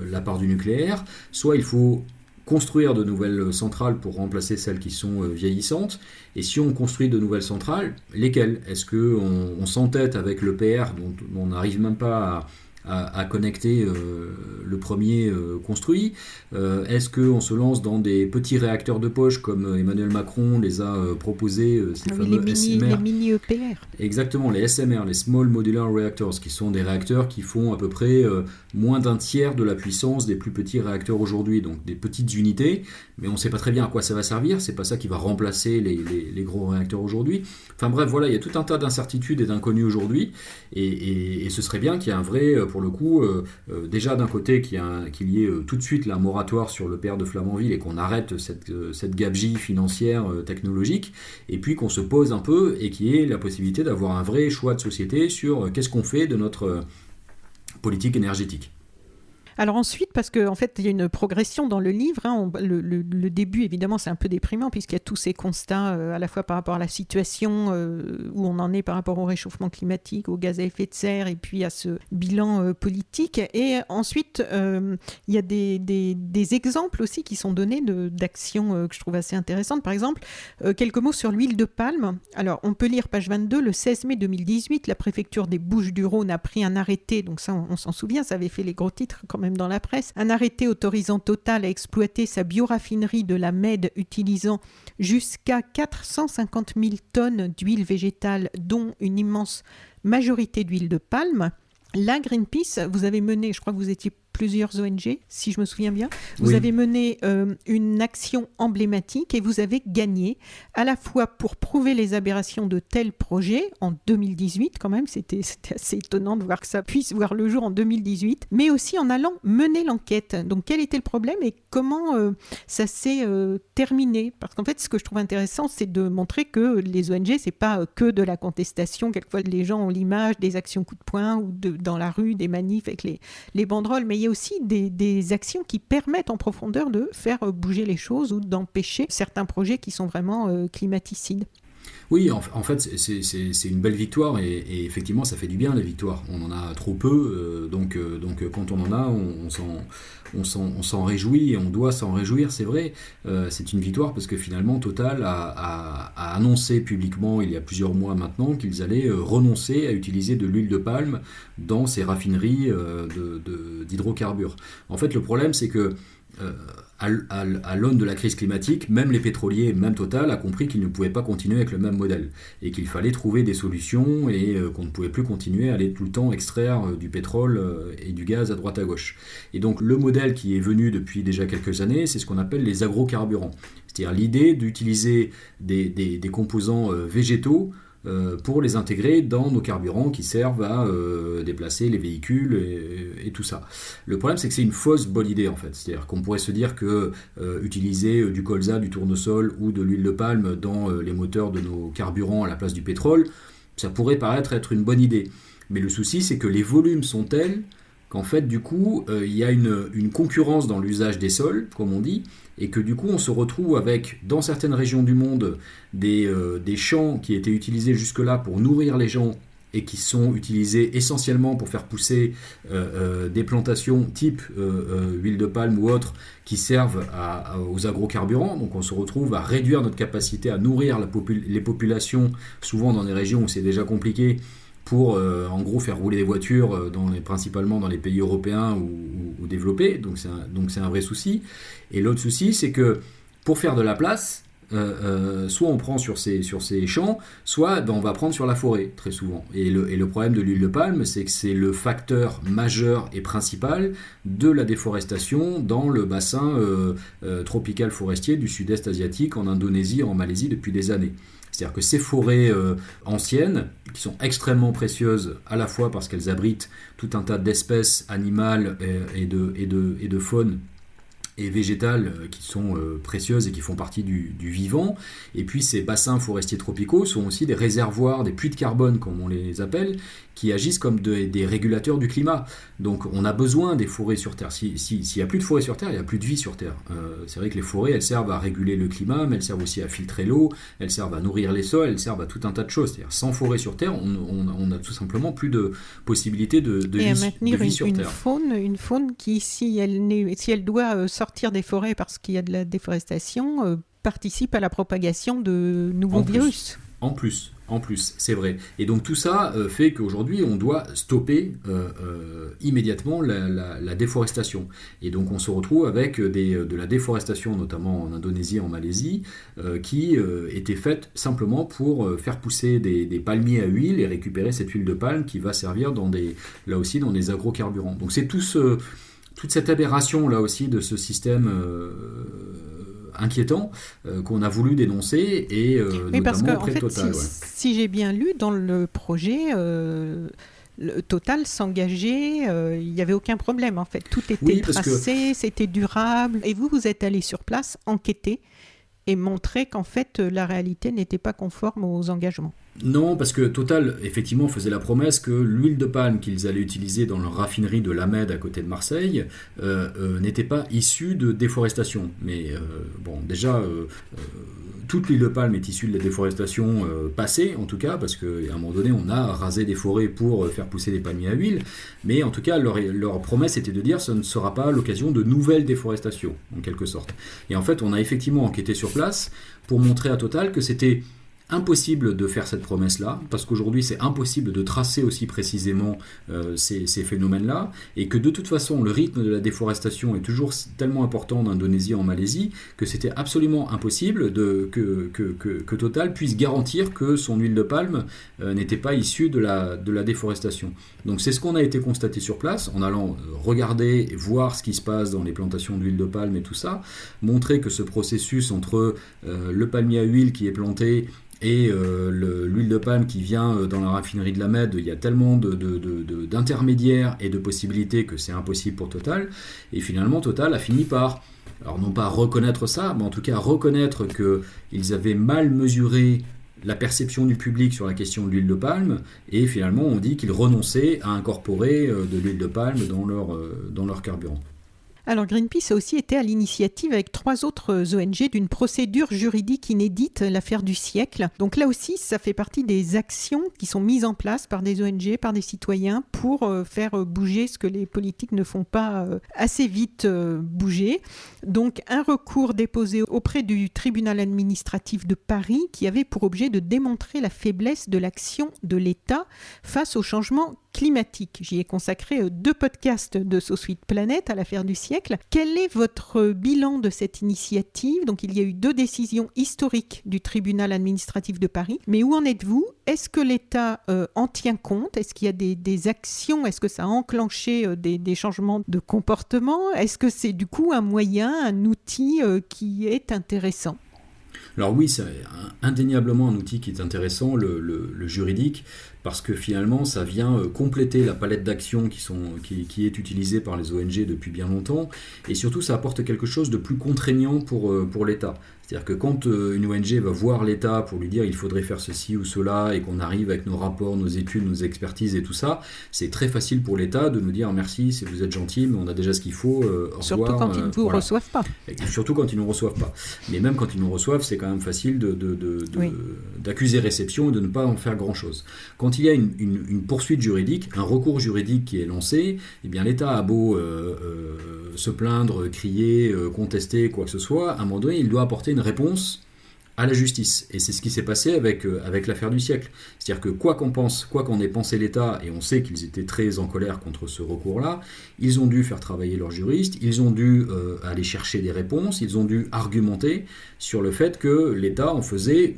la part du nucléaire, soit il faut construire de nouvelles centrales pour remplacer celles qui sont euh, vieillissantes. Et si on construit de nouvelles centrales, lesquelles? Est-ce qu'on on, s'entête avec le PR dont on n'arrive même pas à à, connecter euh, le premier euh, construit euh, Est-ce qu'on se lance dans des petits réacteurs de poche comme Emmanuel Macron les a proposés, ces ah fameux les mini, Les mini EPR. Exactement, les SMR, les Small Modular Reactors, qui sont des réacteurs qui font à peu près moins d'un tiers de la puissance des plus petits réacteurs aujourd'hui, donc des petites unités, mais on ne sait pas très bien à quoi ça va servir, c'est pas ça qui va remplacer les, les, gros réacteurs aujourd'hui. Enfin bref, voilà, il y a tout un tas d'incertitudes et d'inconnus aujourd'hui, et, et, ce serait bien qu'il y ait un vrai pour le coup, euh, euh, déjà d'un côté qu'il y, ait euh, tout de suite un moratoire sur le père de Flamanville et qu'on arrête cette, cette gabegie financière technologique, et puis qu'on se pose un peu et qu'il y ait la possibilité d'avoir un vrai choix de société sur qu'est-ce qu'on fait de notre politique énergétique. Alors ensuite, parce qu'en en fait, il y a une progression dans le livre. Hein, le, début, évidemment, c'est un peu déprimant puisqu'il y a tous ces constats euh, à la fois par rapport à la situation euh, où on en est par rapport au réchauffement climatique, au gaz à effet de serre et puis à ce bilan euh, politique. Et ensuite, il y a des, exemples aussi qui sont donnés d'actions que je trouve assez intéressantes. Par exemple, quelques mots sur l'huile de palme. Alors, on peut lire page 22, le 16 mai 2018, la préfecture des Bouches-du-Rhône a pris un arrêté, donc ça, on, on s'en souvient, ça avait fait les gros titres quand même dans la presse, un arrêté autorisant Total à exploiter sa bioraffinerie de la Med utilisant jusqu'à 450 000 tonnes d'huile végétale, dont une immense majorité d'huile de palme. La Greenpeace, vous avez mené, je crois que vous étiez plusieurs ONG, si je me souviens bien. Vous avez mené euh, une action emblématique et vous avez gagné à la fois pour prouver les aberrations de tels projets en 2018 quand même, c'était assez étonnant de voir que ça puisse voir le jour en 2018, mais aussi en allant mener l'enquête. Donc quel était le problème et comment euh, ça s'est euh, terminé? Parce qu'en fait, ce que je trouve intéressant, c'est de montrer que les ONG, c'est pas que de la contestation. Quelquefois, les gens ont l'image des actions coup de poing ou de, dans la rue, des manifs avec les, les banderoles, mais il y a aussi des, actions qui permettent en profondeur de faire bouger les choses ou d'empêcher certains projets qui sont vraiment euh, climaticides. Oui, en, fait, c'est une belle victoire et, effectivement, ça fait du bien la victoire. On en a trop peu, euh, donc, euh, donc quand on en a, on, s'en réjouit et on doit s'en réjouir, c'est vrai. Euh, c'est une victoire parce que finalement, Total a, annoncé publiquement il y a plusieurs mois maintenant qu'ils allaient renoncer à utiliser de l'huile de palme dans ces raffineries d'hydrocarbures. En fait, le problème, c'est que à, l'aune de la crise climatique, même les pétroliers, même Total, a compris qu'ils ne pouvaient pas continuer avec le même modèle et qu'il fallait trouver des solutions et euh, qu'on ne pouvait plus continuer à aller tout le temps extraire euh, du pétrole euh, et du gaz à droite à gauche. Et donc le modèle qui est venu depuis déjà quelques années, c'est ce qu'on appelle les agrocarburants. C'est-à-dire l'idée d'utiliser des, composants végétaux pour les intégrer dans nos carburants qui servent à euh, déplacer les véhicules et, tout ça. Le problème, c'est que c'est une fausse bonne idée en fait. C'est-à-dire qu'on pourrait se dire que euh, utiliser du colza, du tournesol ou de l'huile de palme dans les moteurs de nos carburants à la place du pétrole, ça pourrait paraître être une bonne idée. Mais le souci, c'est que les volumes sont tels qu'en fait, du coup, il y a une, concurrence dans l'usage des sols, comme on dit, et que du coup on se retrouve avec, dans certaines régions du monde, des, euh, champs qui étaient utilisés jusque-là pour nourrir les gens et qui sont utilisés essentiellement pour faire pousser euh, euh, des plantations type huile de palme ou autres qui servent aux agrocarburants. Donc on se retrouve à réduire notre capacité à nourrir les populations, souvent dans des régions où c'est déjà compliqué, pour en gros faire rouler des voitures dans les, principalement dans les pays européens ou, développés. Donc c'est un, un, vrai souci. Et l'autre souci, c'est que pour faire de la place, euh, euh, soit on prend sur ces, sur ces champs, soit ben, on va prendre sur la forêt, très souvent. Et le, et le problème de l'huile de palme, c'est que c'est le facteur majeur et principal de la déforestation dans le bassin euh, tropical forestier du sud-est asiatique, en Indonésie, en Malaisie, depuis des années. C'est-à-dire que ces forêts anciennes, qui sont extrêmement précieuses à la fois parce qu'elles abritent tout un tas d'espèces animales et, de, et, de, et de faune et végétales euh, qui sont euh, précieuses et qui font partie du, vivant. Et puis ces bassins forestiers tropicaux sont aussi des réservoirs, des puits de carbone comme on les appelle, qui agissent comme des régulateurs du climat. Donc on a besoin des forêts sur Terre. S'il n'y a plus de forêts sur Terre, il n'y a plus de vie sur Terre. Euh, c'est vrai que les forêts, elles servent à réguler le climat, mais elles servent aussi à filtrer l'eau, elles servent à nourrir les sols, elles servent à tout un tas de choses. C'est-à-dire sans forêts sur Terre, on, n'a tout simplement plus de possibilité de, de, Et vie, à maintenir une, sur Terre. Faune, une faune qui, si elle, si elle doit euh, sortir des forêts parce qu'il y a de la déforestation, euh, participe à la propagation de nouveaux virus. En plus, en plus, c'est vrai. Et donc tout ça euh, fait qu'aujourd'hui, on doit stopper euh, euh, immédiatement la, déforestation. Et donc on se retrouve avec de la déforestation, notamment en Indonésie, en Malaisie, qui était faite simplement pour faire pousser des, palmiers à huile et récupérer cette huile de palme qui va servir dans des, là aussi dans des agrocarburants. Donc c'est tout toute cette aberration là aussi de ce système inquiétant euh, qu'on a voulu dénoncer et euh, notamment auprès Total. Si, j'ai bien lu dans le projet. Euh, le Total s'engageait, il n'y avait aucun problème en fait. Tout était tracé, c'était durable. Et vous, vous êtes allé sur place enquêter et montrer qu'en fait la réalité n'était pas conforme aux engagements. Non, parce que Total, effectivement, faisait la promesse que l'huile de palme qu'ils allaient utiliser dans leur raffinerie de Lamed à côté de Marseille euh, euh, n'était pas issue de déforestation. Mais euh, bon, déjà, toute l'huile de palme est issue de la déforestation passée, en tout cas, parce qu'à un moment donné, on a rasé des forêts pour faire pousser des palmiers à huile. Mais en tout cas, leur, leur promesse était de dire ce ne sera pas l'occasion de nouvelles déforestations, en quelque sorte. Et en fait, on a effectivement enquêté sur place pour montrer à Total que c'était impossible de faire cette promesse-là, parce qu'aujourd'hui c'est impossible de tracer aussi précisément euh, ces, phénomènes-là, et que de toute façon le rythme de la déforestation est toujours tellement important en Indonésie, en Malaisie, que c'était absolument impossible que, Total puisse garantir que son huile de palme euh, n'était pas issue de la déforestation. Donc c'est ce qu'on a été constaté sur place, en allant euh, regarder et voir ce qui se passe dans les plantations d'huile de palme et tout ça, montrer que ce processus entre le palmier à huile qui est planté et euh, l'huile de palme qui vient euh, dans la raffinerie de la Med, il y a tellement d'intermédiaires et de possibilités que c'est impossible pour Total. Et finalement, Total a fini par, alors non pas reconnaître ça, mais en tout cas reconnaître qu'ils avaient mal mesuré la perception du public sur la question de l'huile de palme, et finalement on dit qu'ils renonçaient à incorporer euh, de l'huile de palme dans leur, dans leur carburant. Alors Greenpeace a aussi été à l'initiative avec trois autres ONG d'une procédure juridique inédite, l'affaire du siècle. Donc là aussi, ça fait partie des actions qui sont mises en place par des ONG, par des citoyens pour euh, faire bouger ce que les politiques ne font pas euh, assez vite euh, bouger. Donc un recours déposé auprès du tribunal administratif de Paris qui avait pour objet de démontrer la faiblesse de l'action de l'État face au changement climatique. J'y ai consacré deux podcasts de So Sweet Planet à l'affaire du siècle. Quel est votre bilan de cette initiative? Donc il y a eu deux décisions historiques du tribunal administratif de Paris, mais où en êtes-vous? Est-ce que l'État euh, en tient compte? Est-ce qu'il y a des, actions? Est-ce que ça a enclenché euh, des, changements de comportement? Est-ce que c'est du coup un moyen, un outil euh, qui est intéressant? Alors oui, c'est indéniablement un outil qui est intéressant, le juridique parce que finalement ça vient euh, compléter la palette d'actions qui, qui, qui, est utilisée par les ONG depuis bien longtemps, et surtout ça apporte quelque chose de plus contraignant pour, euh, pour l'État. C'est-à-dire que quand euh, une ONG va voir l'État pour lui dire il faudrait faire ceci ou cela et qu'on arrive avec nos rapports, nos études, nos expertises et tout ça, c'est très facile pour l'État de nous dire merci, si vous êtes gentil, mais on a déjà ce qu'il faut. Euh, surtout quand ils ne vous reçoivent pas. surtout quand ils ne nous reçoivent pas. Mais même quand ils nous reçoivent, c'est quand même facile d'accuser de, de, réception et de ne pas en faire grand-chose. Quand il y a une, poursuite juridique, un recours juridique qui est lancé, eh bien l'État a beau euh, se plaindre, crier, contester, quoi que ce soit, à un moment donné, il doit apporter une réponse à la justice. Et c'est ce qui s'est passé avec, euh, avec l'affaire du siècle. C'est-à-dire que quoi qu'on pense, quoi qu'on ait pensé l'État, et on sait qu'ils étaient très en colère contre ce recours-là, ils ont dû faire travailler leurs juristes, ils ont dû euh, aller chercher des réponses, ils ont dû argumenter sur le fait que l'État en faisait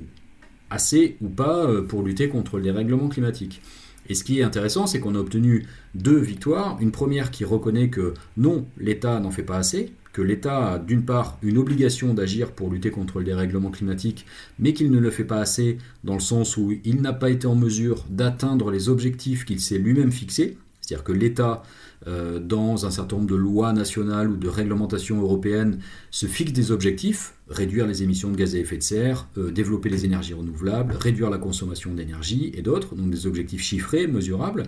assez ou pas euh, pour lutter contre les règlements climatiques. Et ce qui est intéressant, c'est qu'on a obtenu deux victoires. Une première qui reconnaît que non, l'État n'en fait pas assez, que l'État a d'une part une obligation d'agir pour lutter contre le dérèglement climatique, mais qu'il ne le fait pas assez dans le sens où il n'a pas été en mesure d'atteindre les objectifs qu'il s'est lui-même fixés. C'est-à-dire que l'État, euh, dans un certain nombre de lois nationales ou de réglementations européennes, se fixe des objectifs, réduire les émissions de gaz à effet de serre, euh, développer les énergies renouvelables, réduire la consommation d'énergie et d'autres, donc des objectifs chiffrés, mesurables.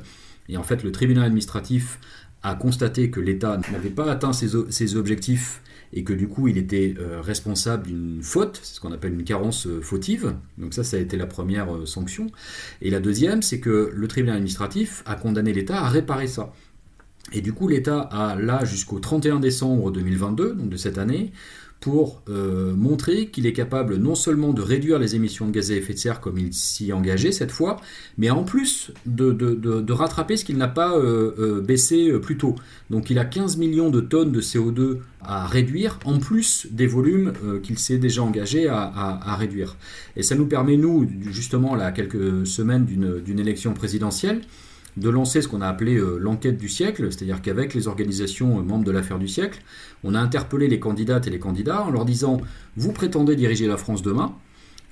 Et en fait, le tribunal administratif a constaté que l'État n'avait pas atteint ses, objectifs et que du coup il était euh, responsable d'une faute, c'est ce qu'on appelle une carence fautive. Donc ça, ça a été la première sanction. Et la deuxième, c'est que le tribunal administratif a condamné l'État à réparer ça. Et du coup, l'État a là jusqu'au 31 décembre 2022, donc de cette année, pour euh, montrer qu'il est capable non seulement de réduire les émissions de gaz à effet de serre comme il s'y engagé cette fois, mais en plus de, rattraper ce qu'il n'a pas euh, euh, baissé plus tôt. Donc il a 15 millions de tonnes de CO2 à réduire, en plus des volumes qu'il s'est déjà engagé à, à, réduire. Et ça nous permet, nous, justement, là, quelques semaines d'une élection présidentielle, de lancer ce qu'on a appelé euh, l'enquête du siècle, c'est-à-dire qu'avec les organisations euh, membres de l'affaire du siècle, on a interpellé les candidates et les candidats en leur disant Vous prétendez diriger la France demain,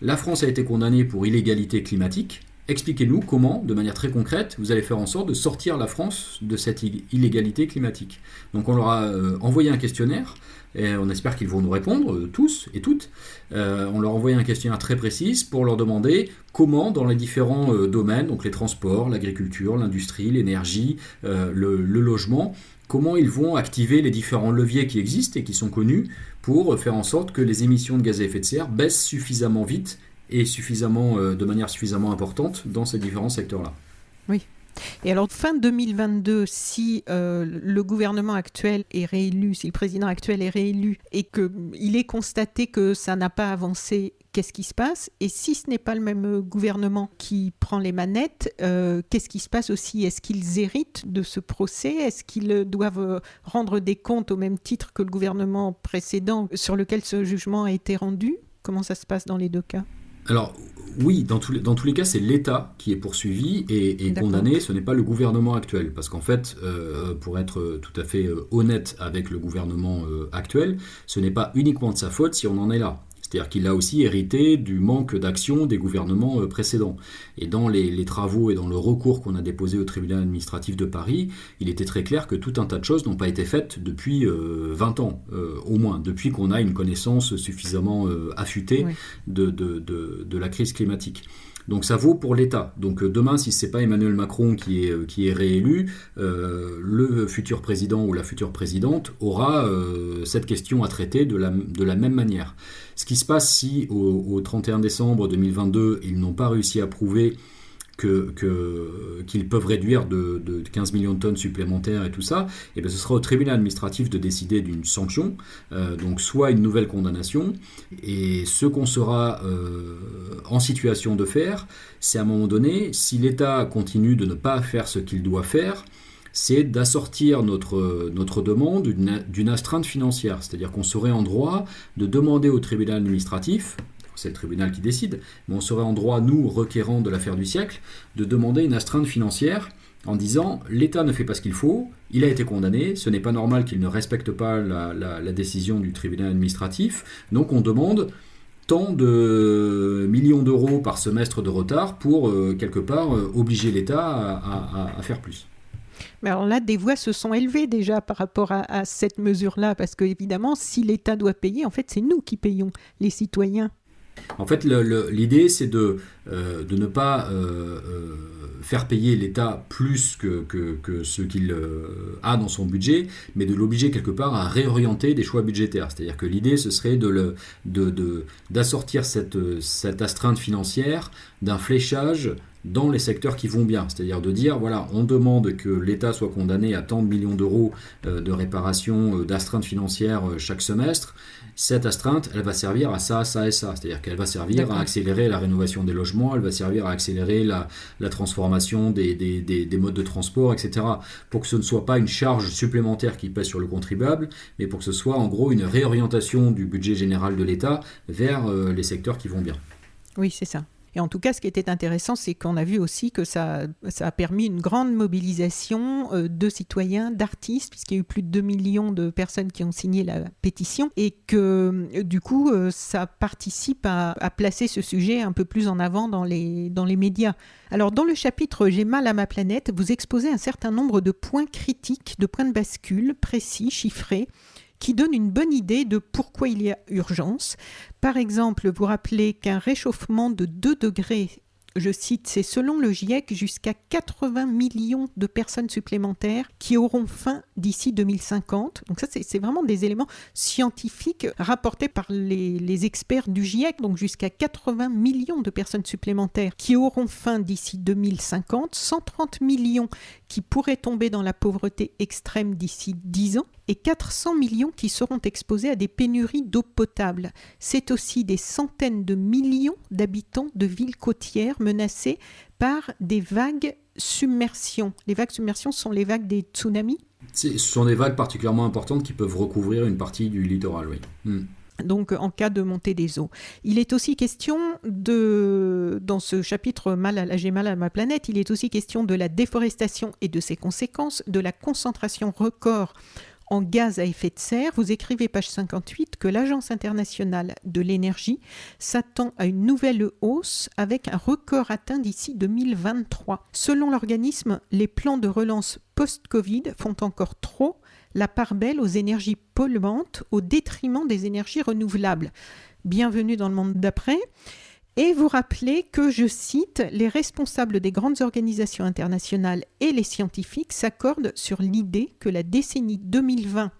la France a été condamnée pour illégalité climatique, expliquez-nous comment, de manière très concrète, vous allez faire en sorte de sortir la France de cette illégalité climatique. Donc on leur a euh, envoyé un questionnaire, et on espère qu'ils vont nous répondre, euh, tous et toutes. Euh, on leur a envoyé un questionnaire très précis pour leur demander comment, dans les différents domaines, donc les transports, l'agriculture, l'industrie, l'énergie, le, logement, comment ils vont activer les différents leviers qui existent et qui sont connus pour faire en sorte que les émissions de gaz à effet de serre baissent suffisamment vite et suffisamment, euh, de manière suffisamment importante dans ces différents secteurs-là. Oui. Et alors, fin 2022, si euh, le gouvernement actuel est réélu, si le président actuel est réélu et qu'il est constaté que ça n'a pas avancé, qu'est-ce qui se passe? Et si ce n'est pas le même gouvernement qui prend les manettes, euh, qu'est-ce qui se passe aussi? Est-ce qu'ils héritent de ce procès? Est-ce qu'ils doivent rendre des comptes au même titre que le gouvernement précédent sur lequel ce jugement a été rendu? Comment ça se passe dans les deux cas? Alors oui, dans, tous les, cas, c'est l'État qui est poursuivi et, condamné, ce n'est pas le gouvernement actuel. Parce qu'en fait, euh, pour être tout à fait euh, honnête avec le gouvernement euh, actuel, ce n'est pas uniquement de sa faute si on en est là. C'est-à-dire qu'il a aussi hérité du manque d'action des gouvernements euh, précédents. Et dans les, travaux et dans le recours qu'on a déposé au tribunal administratif de Paris, il était très clair que tout un tas de choses n'ont pas été faites depuis 20 euh, ans, euh, au moins, depuis qu'on a une connaissance suffisamment affûtée de la crise climatique. Donc ça vaut pour l'État. Donc euh, demain, si ce n'est pas Emmanuel Macron qui est, euh, réélu, euh, le futur président ou la future présidente aura cette question à traiter de la, de la même manière. Ce qui se passe si au 31 décembre 2022, ils n'ont pas réussi à prouver qu'ils que, qu'ils peuvent réduire de, 15 millions de tonnes supplémentaires et tout ça, et eh bien ce sera au tribunal administratif de décider d'une sanction, euh, donc soit une nouvelle condamnation, et ce qu'on sera euh, en situation de faire, c'est à un moment donné, si l'État continue de ne pas faire ce qu'il doit faire, c'est d'assortir notre, notre demande d'une astreinte financière, c'est-à-dire qu'on serait en droit de demander au tribunal administratif, c'est le tribunal qui décide, mais on serait en droit, nous, requérants de l'affaire du siècle, de demander une astreinte financière en disant l'État ne fait pas ce qu'il faut, il a été condamné, ce n'est pas normal qu'il ne respecte pas la, décision du tribunal administratif, donc on demande tant de millions d'euros par semestre de retard pour, euh, quelque part, euh, obliger l'État à, faire plus. Mais alors là, des voix se sont élevées déjà par rapport à, à cette mesure-là, parce que évidemment, si l'État doit payer, en fait, c'est nous qui payons, les citoyens. En fait, l'idée, c'est de, euh, ne pas euh, euh, faire payer l'État plus que, ce qu'il a dans son budget, mais de l'obliger quelque part à réorienter des choix budgétaires. C'est-à-dire que l'idée, ce serait d'assortir cette, cette astreinte financière d'un fléchage dans les secteurs qui vont bien. C'est-à-dire de dire, voilà, on demande que l'État soit condamné à tant de millions d'euros de réparation, d'astreinte financière chaque semestre cette astreinte, elle va servir à ça, ça et ça. C'est-à-dire qu'elle va servir à accélérer la rénovation des logements, elle va servir à accélérer la, transformation des, des, modes de transport, etc. Pour que ce ne soit pas une charge supplémentaire qui pèse sur le contribuable, mais pour que ce soit en gros une réorientation du budget général de l'État vers euh, les secteurs qui vont bien. Oui, c'est ça. Et en tout cas, ce qui était intéressant, c'est qu'on a vu aussi que ça, ça, a permis une grande mobilisation euh, de citoyens, d'artistes, puisqu'il y a eu plus de 2 millions de personnes qui ont signé la pétition, et que euh, du coup, euh, ça participe à, placer ce sujet un peu plus en avant dans les, dans les médias. Alors, dans le chapitre J'ai mal à ma planète, vous exposez un certain nombre de points critiques, de points de bascule précis, chiffrés, qui donne une bonne idée de pourquoi il y a urgence. Par exemple, vous rappelez qu'un réchauffement de 2 degrés je cite, c'est selon le GIEC jusqu'à 80 millions de personnes supplémentaires qui auront faim d'ici 2050. Donc ça, c'est vraiment des éléments scientifiques rapportés par les, experts du GIEC, donc jusqu'à 80 millions de personnes supplémentaires qui auront faim d'ici 2050, 130 millions qui pourraient tomber dans la pauvreté extrême d'ici 10 ans et 400 millions qui seront exposés à des pénuries d'eau potable. C'est aussi des centaines de millions d'habitants de villes côtières menacées par des vagues submersion. Les vagues submersion sont les vagues des tsunamis Ce sont des vagues particulièrement importantes qui peuvent recouvrir une partie du littoral, oui. Hmm donc en cas de montée des eaux. Il est aussi question de, dans ce chapitre mal à, J'ai mal à ma planète, il est aussi question de la déforestation et de ses conséquences, de la concentration record en gaz à effet de serre, vous écrivez page 58 que l'Agence internationale de l'énergie s'attend à une nouvelle hausse avec un record atteint d'ici 2023. Selon l'organisme, les plans de relance post-Covid font encore trop la part belle aux énergies polluantes au détriment des énergies renouvelables. Bienvenue dans le monde d'après. Et vous rappelez que, je cite, les responsables des grandes organisations internationales et les scientifiques s'accordent sur l'idée que la décennie 2020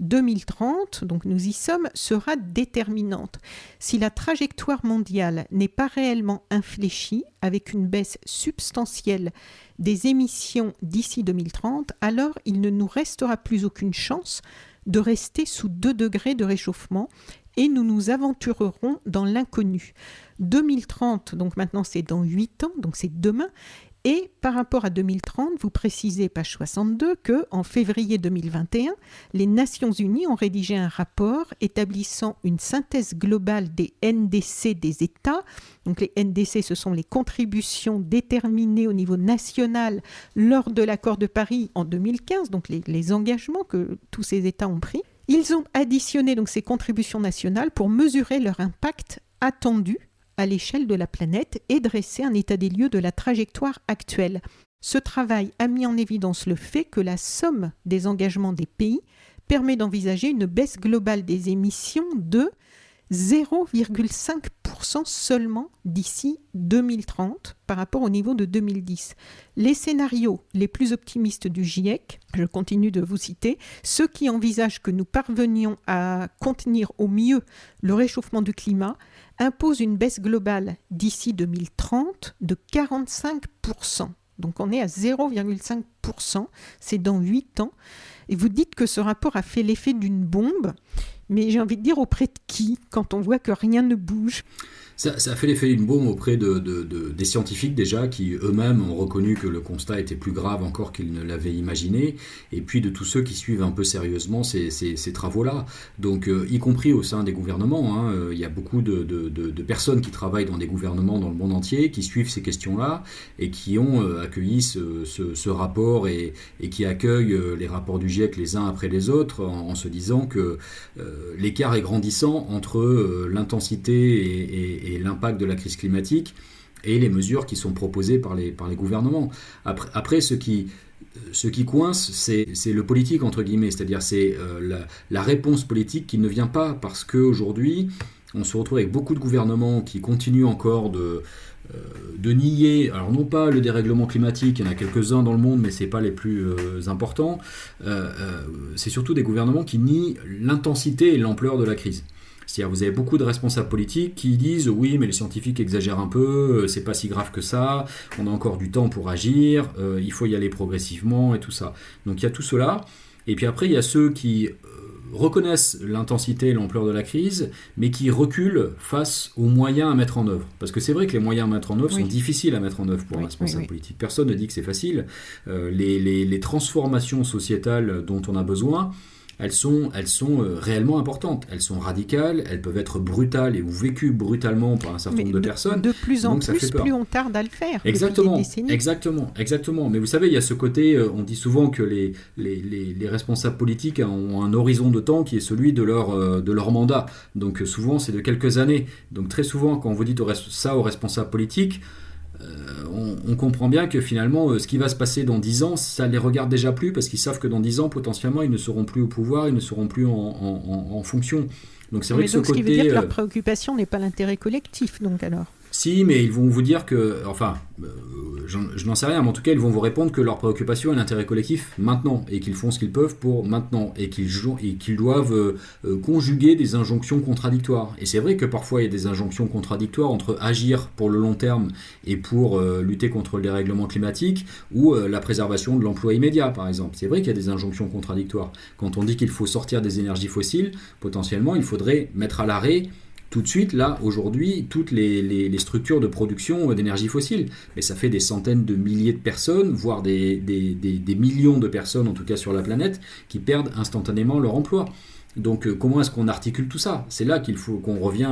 2030, donc nous y sommes, sera déterminante. Si la trajectoire mondiale n'est pas réellement infléchie, avec une baisse substantielle des émissions d'ici 2030, alors il ne nous restera plus aucune chance de rester sous 2 degrés de réchauffement et nous nous aventurerons dans l'inconnu. 2030, donc maintenant c'est dans 8 ans, donc c'est demain. Et par rapport à 2030, vous précisez, page 62, que en février 2021, les Nations Unies ont rédigé un rapport établissant une synthèse globale des NDC des États. Donc les NDC, ce sont les contributions déterminées au niveau national lors de l'accord de Paris en 2015, donc les, les engagements que tous ces États ont pris. Ils ont additionné donc ces contributions nationales pour mesurer leur impact attendu à l'échelle de la planète et dresser un état des lieux de la trajectoire actuelle. Ce travail a mis en évidence le fait que la somme des engagements des pays permet d'envisager une baisse globale des émissions de 0,5% seulement d'ici 2030 par rapport au niveau de 2010. Les scénarios les plus optimistes du GIEC, je continue de vous citer, ceux qui envisagent que nous parvenions à contenir au mieux le réchauffement du climat, imposent une baisse globale d'ici 2030 de 45%. Donc on est à 0,5%, c'est dans 8 ans. Et vous dites que ce rapport a fait l'effet d'une bombe, mais j'ai envie de dire auprès de qui quand on voit que rien ne bouge? Ça, a fait l'effet d'une bombe auprès de, des scientifiques déjà, qui eux-mêmes ont reconnu que le constat était plus grave encore qu'ils ne l'avaient imaginé, et puis de tous ceux qui suivent un peu sérieusement ces, travaux-là. Donc, euh, y compris au sein des gouvernements, hein, euh, il y a beaucoup de, personnes qui travaillent dans des gouvernements dans le monde entier, qui suivent ces questions-là, et qui ont euh, accueilli ce, rapport et, qui accueillent les rapports du GIEC les uns après les autres, en, se disant que l'écart est grandissant entre l'intensité et l'impact de la crise climatique et les mesures qui sont proposées par les, par les gouvernements. Après, après ce qui, ce qui coince, c'est le politique, entre guillemets, c'est-à-dire c'est euh, la, réponse politique qui ne vient pas parce qu'aujourd'hui, on se retrouve avec beaucoup de gouvernements qui continuent encore de, euh, de nier, alors non pas le dérèglement climatique, il y en a quelques-uns dans le monde, mais ce n'est pas les plus euh, importants, c'est surtout des gouvernements qui nient l'intensité et l'ampleur de la crise. C'est-à-dire vous avez beaucoup de responsables politiques qui disent oui mais les scientifiques exagèrent un peu, euh, c'est pas si grave que ça, on a encore du temps pour agir, euh, il faut y aller progressivement et tout ça. Donc il y a tout cela. Et puis après il y a ceux qui euh, reconnaissent l'intensité et l'ampleur de la crise, mais qui reculent face aux moyens à mettre en œuvre. Parce que c'est vrai que les moyens à mettre en œuvre sont difficiles à mettre en œuvre pour un responsable politique. Personne ne dit que c'est facile. les, transformations sociétales dont on a besoin, elles sont, elles sont euh, réellement importantes. Elles sont radicales, elles peuvent être brutales et ou vécues brutalement par un certain nombre de, personnes. De plus en plus, plus on tarde à le faire. Exactement, exactement, exactement. Mais vous savez, il y a ce côté, euh, on dit souvent que les, les, les, responsables politiques ont un horizon de temps qui est celui de leur, euh, de leur mandat. Donc souvent, c'est de quelques années. Donc très souvent, quand vous dites ça aux responsables politiques, euh, on, comprend bien que finalement, euh, ce qui va se passer dans 10 ans, ça les regarde déjà plus parce qu'ils savent que dans 10 ans, potentiellement, ils ne seront plus au pouvoir, ils ne seront plus en, fonction. Donc c'est vrai que ce, côté, ce qui veut dire que leur euh, préoccupation n'est pas l'intérêt collectif, donc alors? Si, mais ils vont vous dire que, enfin, euh, je n'en sais rien, mais en tout cas, ils vont vous répondre que leur préoccupation est l'intérêt collectif maintenant, et qu'ils font ce qu'ils peuvent pour maintenant, et qu'ils doivent euh, euh, conjuguer des injonctions contradictoires. Et c'est vrai que parfois, il y a des injonctions contradictoires entre agir pour le long terme et pour lutter contre le dérèglement climatique, ou la préservation de l'emploi immédiat, par exemple. C'est vrai qu'il y a des injonctions contradictoires. Quand on dit qu'il faut sortir des énergies fossiles, potentiellement, il faudrait mettre à l'arrêt tout de suite, là, aujourd'hui, toutes les, structures de production d'énergie fossile. Mais ça fait des centaines de milliers de personnes, voire des, millions de personnes, en tout cas sur la planète, qui perdent instantanément leur emploi. Donc euh, comment est-ce qu'on articule tout ça? C'est là qu'il faut qu'on revient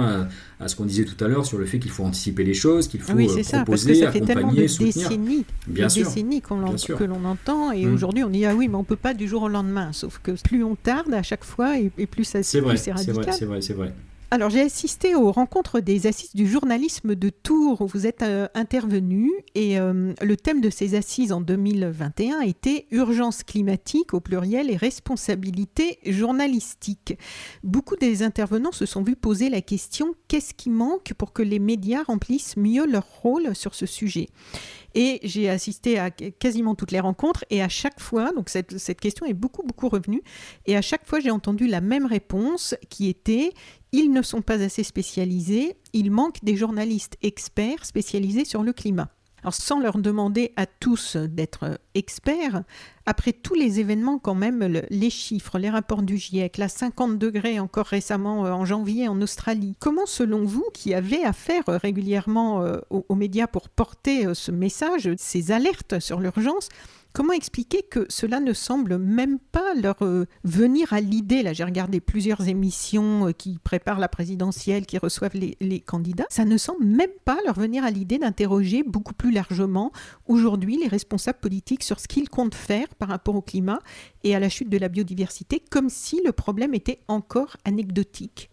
à, ce qu'on disait tout à l'heure sur le fait qu'il faut anticiper les choses, qu'il faut oui, euh, ça, proposer, ça accompagner, soutenir. Décennies, Bien sûr, décennies que l'on entend et mm. aujourd'hui on dit ah oui mais on peut pas du jour au lendemain. Sauf que plus on tarde à chaque fois et, plus ça c'est vrai, c'est vrai, c'est vrai, c'est vrai. Alors j'ai assisté aux rencontres des assises du journalisme de Tours où vous êtes euh, intervenu et euh, le thème de ces assises en 2021 était urgence climatique au pluriel et responsabilité journalistique. Beaucoup des intervenants se sont vus poser la question qu'est-ce qui manque pour que les médias remplissent mieux leur rôle sur ce sujet? Et j'ai assisté à quasiment toutes les rencontres et à chaque fois, donc cette, cette question est beaucoup, beaucoup revenue, et à chaque fois j'ai entendu la même réponse qui était ils ne sont pas assez spécialisés, il manque des journalistes experts spécialisés sur le climat. Alors sans leur demander à tous d'être experts, après tous les événements quand même, les chiffres, les rapports du GIEC, la 50 degrés encore récemment euh, en janvier en Australie, comment selon vous, qui avez affaire régulièrement euh, aux médias pour porter euh, ce message, ces alertes sur l'urgence, Comment expliquer que cela ne semble même pas leur euh, venir à l'idée? Là, j'ai regardé plusieurs émissions euh, qui préparent la présidentielle, qui reçoivent les, les, candidats. Ça ne semble même pas leur venir à l'idée d'interroger beaucoup plus largement aujourd'hui les responsables politiques sur ce qu'ils comptent faire par rapport au climat et à la chute de la biodiversité, comme si le problème était encore anecdotique.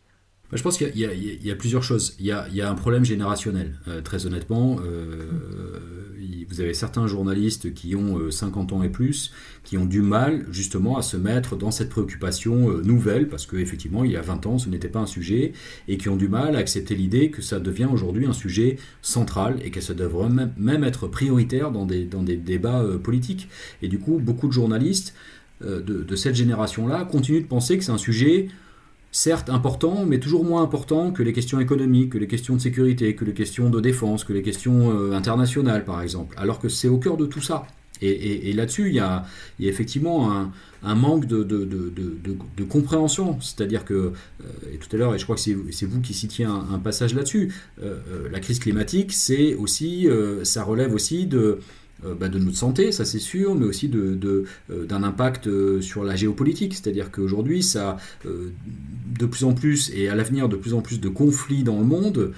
Je pense qu'il y, a plusieurs choses. Il y a, un problème générationnel, euh, très honnêtement. Euh, vous avez certains journalistes qui ont 50 euh, ans et plus, qui ont du mal justement à se mettre dans cette préoccupation nouvelle, parce qu'effectivement, il y a 20 ans, ce n'était pas un sujet, et qui ont du mal à accepter l'idée que ça devient aujourd'hui un sujet central et que ça devrait même, être prioritaire dans des, dans des débats politiques. Et du coup, beaucoup de journalistes de, de cette génération-là continuent de penser que c'est un sujet certes important, mais toujours moins important que les questions économiques, que les questions de sécurité, que les questions de défense, que les questions euh, internationales, par exemple. Alors que c'est au cœur de tout ça. Et, là-dessus, il, y a, effectivement un, manque de, compréhension. C'est-à-dire que, euh, tout à l'heure, et je crois que c'est vous qui citiez un, passage là-dessus, euh, la crise climatique, c'est aussi, ça relève aussi de bah, de notre santé, ça c'est sûr, mais aussi d'un de, euh, d'un impact euh, sur la géopolitique. C'est-à-dire qu'aujourd'hui, ça, de plus en plus, et à l'avenir, de plus en plus de conflits dans le monde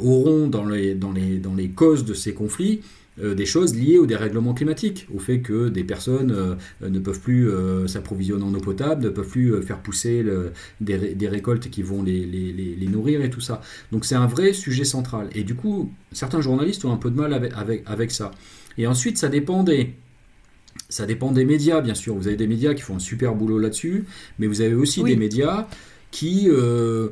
auront dans les, dans, les, dans les causes de ces conflits des choses liées au dérèglement climatique, au fait que des personnes ne peuvent plus s'approvisionner en eau potable, ne peuvent plus faire pousser des, des, récoltes qui vont les, les, les, nourrir et tout ça. Donc c'est un vrai sujet central. Et du coup, certains journalistes ont un peu de mal avec, avec, avec ça. Et ensuite, ça dépend des, ça dépend des médias, bien sûr. Vous avez des médias qui font un super boulot là-dessus, mais vous avez aussi des médias qui, euh,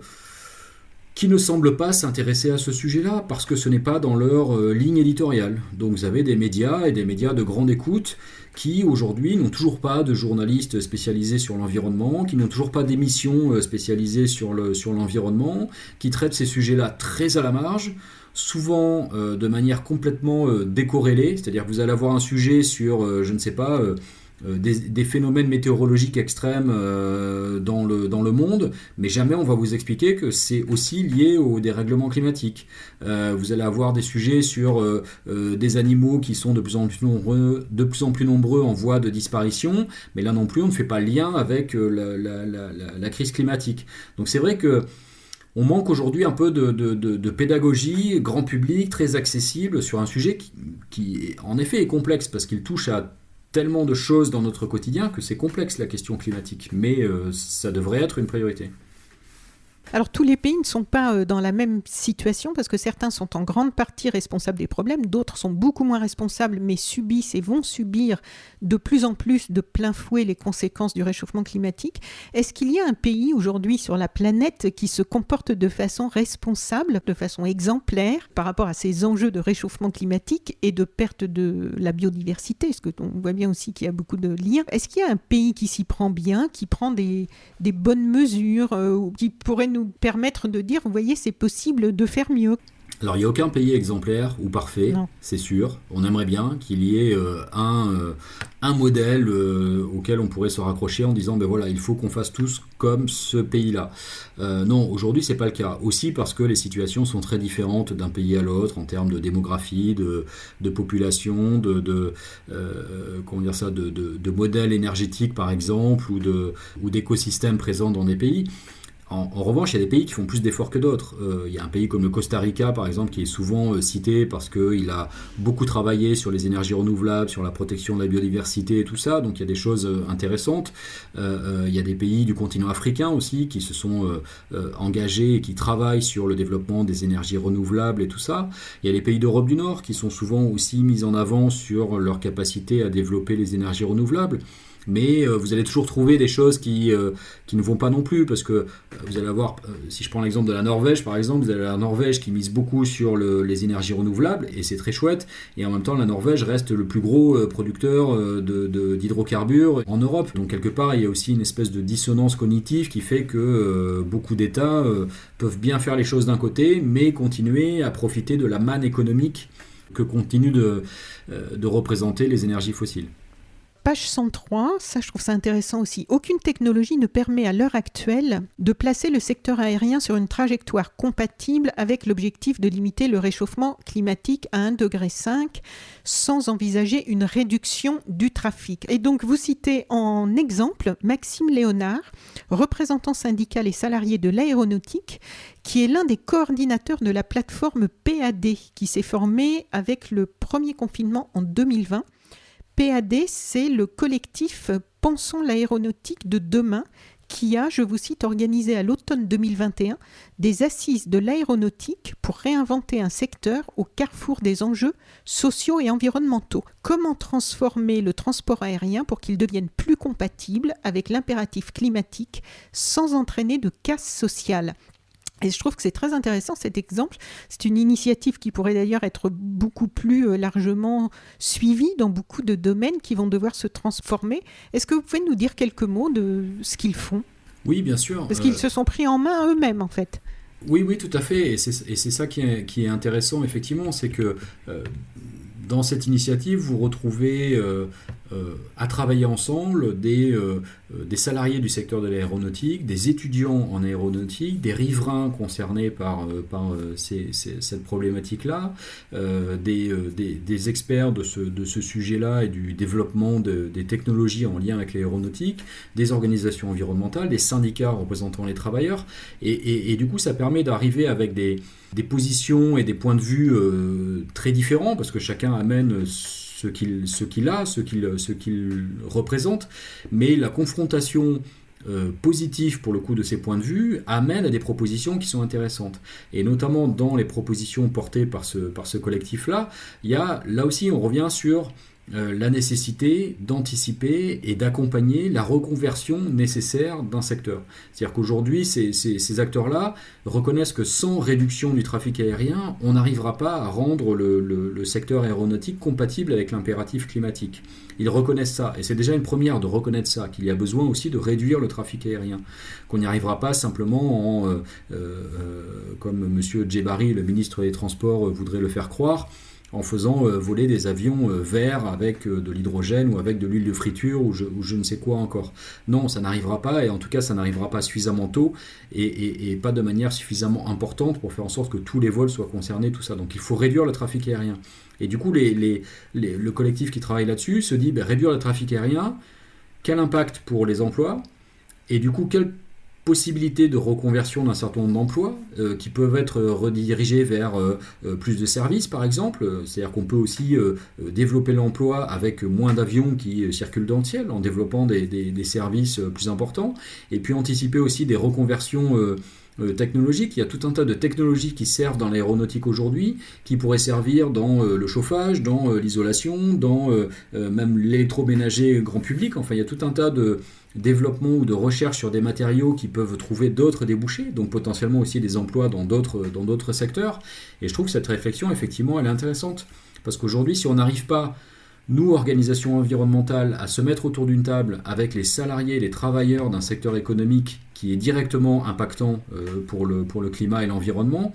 qui ne semblent pas s'intéresser à ce sujet-là, parce que ce n'est pas dans leur euh, ligne éditoriale. Donc vous avez des médias et des médias de grande écoute qui, aujourd'hui, n'ont toujours pas de journalistes spécialisés sur l'environnement, qui n'ont toujours pas d'émissions euh, spécialisées sur l'environnement, le, sur qui traitent ces sujets-là très à la marge souvent euh, de manière complètement euh, décorrélée, c'est-à-dire que vous allez avoir un sujet sur, euh, je ne sais pas, des, phénomènes météorologiques extrêmes dans, le, dans le monde, mais jamais on va vous expliquer que c'est aussi lié au dérèglement climatique. vous allez avoir des sujets sur des animaux qui sont de plus, en plus nombreux, de plus en plus nombreux en voie de disparition, mais là non plus on ne fait pas lien avec la, la crise climatique. Donc c'est vrai que on manque aujourd'hui un peu de, pédagogie grand public, très accessible sur un sujet qui, en effet est complexe parce qu'il touche à tellement de choses dans notre quotidien que c'est complexe la question climatique, mais euh, ça devrait être une priorité. Alors tous les pays ne sont pas euh, dans la même situation parce que certains sont en grande partie responsables des problèmes, d'autres sont beaucoup moins responsables mais subissent et vont subir de plus en plus de plein fouet les conséquences du réchauffement climatique. Est-ce qu'il y a un pays aujourd'hui sur la planète qui se comporte de façon responsable, de façon exemplaire par rapport à ces enjeux de réchauffement climatique et de perte de la biodiversité Est-ce que on voit bien aussi qu'il y a beaucoup de liens? Est-ce qu'il y a un pays qui s'y prend bien, qui prend des, bonnes mesures, euh, qui pourrait nous permettre de dire, vous voyez, c'est possible de faire mieux alors il n'y a aucun pays exemplaire ou parfait, c'est sûr. On aimerait bien qu'il y ait euh, un, euh, un modèle euh, auquel on pourrait se raccrocher en disant ben voilà, il faut qu'on fasse tous comme ce pays-là. non, aujourd'hui c'est pas le cas. Aussi parce que les situations sont très différentes d'un pays à l'autre en termes de démographie, de, de population, de, de comment dire ça, de, de, de modèles énergétiques par exemple ou de ou d'écosystèmes présents dans des pays. En, revanche, il y a des pays qui font plus d'efforts que d'autres. Euh, il y a un pays comme le Costa Rica, par exemple, qui est souvent euh, cité parce qu'il a beaucoup travaillé sur les énergies renouvelables, sur la protection de la biodiversité et tout ça. Donc il y a des choses euh, intéressantes. il y a des pays du continent africain aussi qui se sont engagés et qui travaillent sur le développement des énergies renouvelables et tout ça. Il y a les pays d'Europe du Nord qui sont souvent aussi mis en avant sur leur capacité à développer les énergies renouvelables mais euh, vous allez toujours trouver des choses qui, euh, qui ne vont pas non plus, parce que euh, vous allez avoir, si je prends l'exemple de la Norvège par exemple, vous avez la Norvège qui mise beaucoup sur les énergies renouvelables, et c'est très chouette, et en même temps la Norvège reste le plus gros producteur d'hydrocarbures en Europe. Donc quelque part, il y a aussi une espèce de dissonance cognitive qui fait que beaucoup d'États peuvent bien faire les choses d'un côté, mais continuer à profiter de la manne économique que continuent de représenter les énergies fossiles. Page 103, ça je trouve ça intéressant aussi. Aucune technologie ne permet à l'heure actuelle de placer le secteur aérien sur une trajectoire compatible avec l'objectif de limiter le réchauffement climatique à 1,5 degré sans envisager une réduction du trafic. Et donc vous citez en exemple Maxime Léonard, représentant syndical et salarié de l'aéronautique, qui est l'un des coordinateurs de la plateforme PAD qui s'est formée avec le premier confinement en 2020 PAD, c'est le collectif Pensons l'aéronautique de demain qui a, je vous cite, organisé à l'automne 2021 des assises de l'aéronautique pour réinventer un secteur au carrefour des enjeux sociaux et environnementaux. Comment transformer le transport aérien pour qu'il devienne plus compatible avec l'impératif climatique sans entraîner de casse sociale? Et je trouve que c'est très intéressant cet exemple. C'est une initiative qui pourrait d'ailleurs être beaucoup plus euh, largement suivie dans beaucoup de domaines qui vont devoir se transformer. Est-ce que vous pouvez nous dire quelques mots de ce qu'ils font? Oui, bien sûr. Parce qu'ils euh, se sont pris en main eux-mêmes, en fait. Oui, oui, tout à fait. Et c'est ça qui est, qui est, intéressant, effectivement, c'est que euh, dans cette initiative, vous retrouvez euh, à travailler ensemble des, euh, euh, des salariés du secteur de l'aéronautique, des étudiants en aéronautique, des riverains concernés par, par cette problématique-là, des, des, experts de ce, de ce sujet-là et du développement des technologies en lien avec l'aéronautique, des organisations environnementales, des syndicats représentant les travailleurs. Et, et, du coup, ça permet d'arriver avec des, des positions et des points de vue très différents, parce que chacun amène qu'il ce qu'il a, ce qu'il ce qu'il représente, mais la confrontation euh, positive pour le coup de ces points de vue amène à des propositions qui sont intéressantes. Et notamment dans les propositions portées par ce, par ce collectif-là, il y a là aussi on revient sur euh, la nécessité d'anticiper et d'accompagner la reconversion nécessaire d'un secteur. C'est-à-dire qu'aujourd'hui, ces, acteurs-là reconnaissent que sans réduction du trafic aérien, on n'arrivera pas à rendre le, secteur aéronautique compatible avec l'impératif climatique. Ils reconnaissent ça, et c'est déjà une première de reconnaître ça, qu'il y a besoin aussi de réduire le trafic aérien, qu'on n'y arrivera pas simplement en, euh, euh, comme M. Djebari, le ministre des Transports, voudrait le faire croire, en faisant euh, voler des avions euh, verts avec euh, de l'hydrogène ou avec de l'huile de friture ou je, ne sais quoi encore. Non, ça n'arrivera pas et en tout cas ça n'arrivera pas suffisamment tôt et, pas de manière suffisamment importante pour faire en sorte que tous les vols soient concernés, tout ça. Donc il faut réduire le trafic aérien. Et du coup, le collectif qui travaille là-dessus se dit ben, réduire le trafic aérien, quel impact pour les emplois? Et du coup quel possibilité de reconversion d'un certain nombre d'emplois euh, qui peuvent être redirigés vers euh, euh, plus de services par exemple. C'est-à-dire qu'on peut aussi développer l'emploi avec moins d'avions qui circulent dans le ciel en développant des, services plus importants et puis anticiper aussi des reconversions technologiques. Il y a tout un tas de technologies qui servent dans l'aéronautique aujourd'hui, qui pourraient servir dans le chauffage, dans l'isolation, dans même l'électroménager grand public. Enfin, il y a tout un tas de, développement ou de recherche sur des matériaux qui peuvent trouver d'autres débouchés, donc potentiellement aussi des emplois dans d'autres, secteurs. Et je trouve que cette réflexion, effectivement, elle est intéressante. Parce qu'aujourd'hui, si on n'arrive pas, nous, organisations environnementales, à se mettre autour d'une table avec les salariés, les travailleurs d'un secteur économique qui est directement impactant euh, le, pour le climat et l'environnement,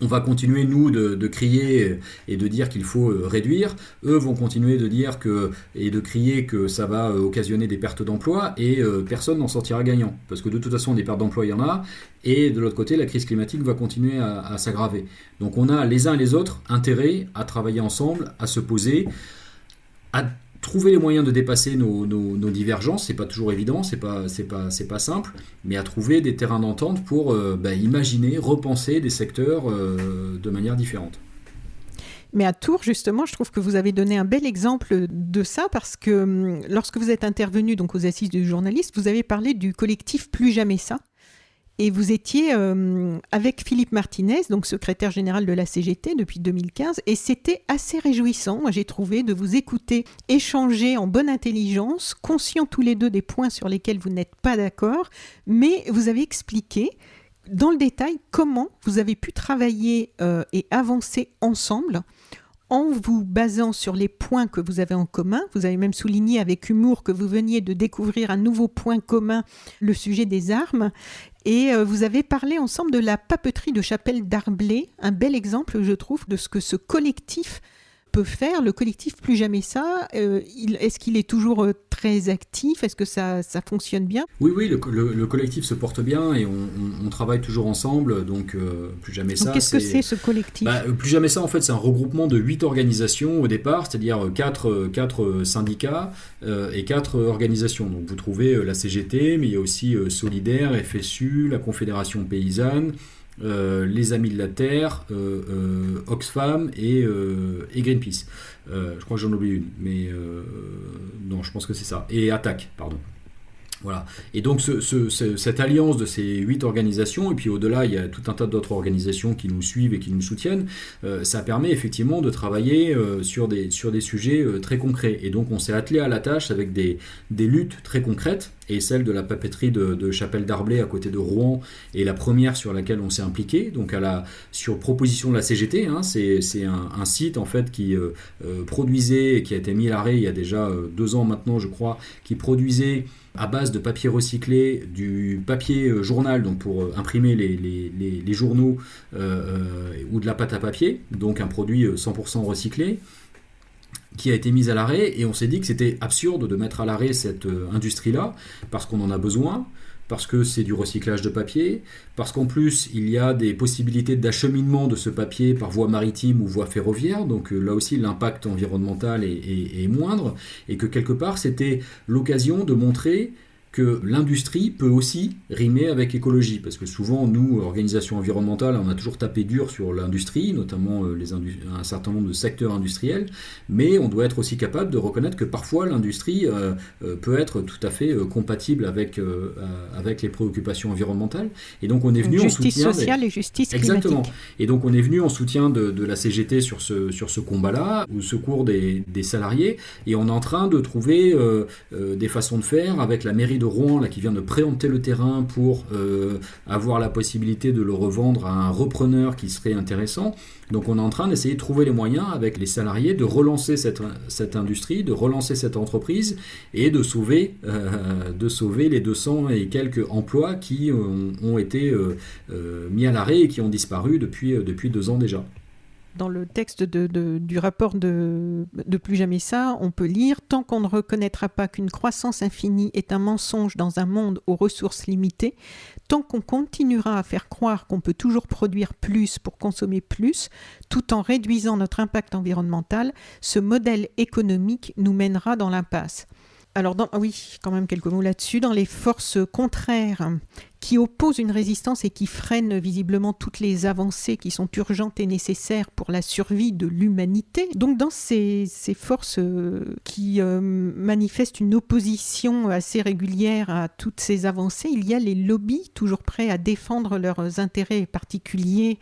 on va continuer, nous, de, crier et de dire qu'il faut euh, réduire. Eux vont continuer de dire que, et de crier que ça va euh, occasionner des pertes d'emplois et euh, personne n'en sortira gagnant. Parce que de toute façon, des pertes d'emplois, il y en a. Et de l'autre côté, la crise climatique va continuer à, s'aggraver. Donc on a les uns et les autres intérêt à travailler ensemble, à se poser, à trouver les moyens de dépasser nos, nos, divergences, c'est pas toujours évident, c'est pas, c'est pas, c'est pas simple, mais à trouver des terrains d'entente pour euh, bah, imaginer, repenser des secteurs euh, de manière différente. Mais à Tours, justement, je trouve que vous avez donné un bel exemple de ça parce que hum, lorsque vous êtes intervenu donc aux assises du journaliste, vous avez parlé du collectif Plus jamais ça, et vous étiez euh, avec Philippe Martinez, donc secrétaire général de la CGT depuis 2015, et c'était assez réjouissant, moi j'ai trouvé, de vous écouter échanger en bonne intelligence, conscients tous les deux des points sur lesquels vous n'êtes pas d'accord, mais vous avez expliqué dans le détail comment vous avez pu travailler euh, et avancer ensemble en vous basant sur les points que vous avez en commun. Vous avez même souligné avec humour que vous veniez de découvrir un nouveau point commun, le sujet des armes. Et euh, vous avez parlé ensemble de la papeterie de Chapelle d'Arblay, un bel exemple, je trouve, de ce que ce collectif peut faire. Le collectif Plus Jamais Ça, euh, est-ce qu'il est toujours euh, très actif? Est-ce que ça, ça, fonctionne bien? Oui, oui, le, le, collectif se porte bien et on, on, travaille toujours ensemble. Donc, euh, Plus Jamais Ça. Qu'est-ce que c'est ce collectif? Bah, Plus Jamais Ça, en fait, c'est un regroupement de huit organisations au départ, c'est-à-dire quatre, quatre syndicats et quatre organisations. Donc, vous trouvez la CGT, mais il y a aussi Solidaire, FSU, la Confédération Paysanne. Euh, les Amis de la Terre, euh, euh, Oxfam et, Greenpeace. je crois que j'en oublie une, mais non, je pense que c'est ça. Et Attaque, pardon. Voilà. Et donc cette alliance de ces huit organisations, et puis au-delà, il y a tout un tas d'autres organisations qui nous suivent et qui nous soutiennent, ça permet effectivement de travailler sur, des, sujets très concrets. Et donc on s'est attelé à la tâche avec des luttes très concrètes et celle de la papeterie de, Chapelle d'Arblay à côté de Rouen est la première sur laquelle on s'est impliqué. Donc à la, sur proposition de la CGT, hein, c'est un, site en fait qui euh, euh, produisait, qui a été mis à l'arrêt il y a déjà euh, deux ans maintenant je crois, qui produisait à base de papier recyclé, du papier journal, donc pour imprimer les journaux, ou de la pâte à papier, donc un produit 100% recyclé qui a été mise à l'arrêt et on s'est dit que c'était absurde de mettre à l'arrêt cette euh, industrie-là parce qu'on en a besoin, parce que c'est du recyclage de papier, parce qu'en plus il y a des possibilités d'acheminement de ce papier par voie maritime ou voie ferroviaire, donc euh, là aussi l'impact environnemental est, moindre, et que quelque part c'était l'occasion de montrer que l'industrie peut aussi rimer avec écologie, parce que souvent, nous, organisations environnementales, on a toujours tapé dur sur l'industrie, notamment euh, les un certain nombre de secteurs industriels, mais on doit être aussi capable de reconnaître que parfois l'industrie euh, euh, peut être tout à fait compatible avec, avec les préoccupations environnementales. Et donc on est venu en soutien... sociale et justice climatique. Exactement. Et donc on est venu en soutien de, de la CGT sur ce, sur ce combat-là, au secours des, des, salariés, et on est en train de trouver des façons de faire avec la mairie de Rouen qui vient de préempter le terrain pour euh, avoir la possibilité de le revendre à un repreneur qui serait intéressant. Donc on est en train d'essayer de trouver les moyens avec les salariés de relancer cette, industrie, de relancer cette entreprise et de sauver, euh, de sauver les 200 et quelques emplois qui ont, été euh, mis à l'arrêt et qui ont disparu depuis deux ans déjà dans le texte du rapport de, de, Plus jamais ça, on peut lire Tant qu'on ne reconnaîtra pas qu'une croissance infinie est un mensonge dans un monde aux ressources limitées, tant qu'on continuera à faire croire qu'on peut toujours produire plus pour consommer plus, tout en réduisant notre impact environnemental, ce modèle économique nous mènera dans l'impasse. Alors, dans, oui, quand même quelques mots là-dessus. Dans les forces contraires qui oppose une résistance et qui freine visiblement toutes les avancées qui sont urgentes et nécessaires pour la survie de l'humanité. Donc dans ces, forces euh, qui euh, manifestent une opposition assez régulière à toutes ces avancées, il y a les lobbies toujours prêts à défendre leurs intérêts particuliers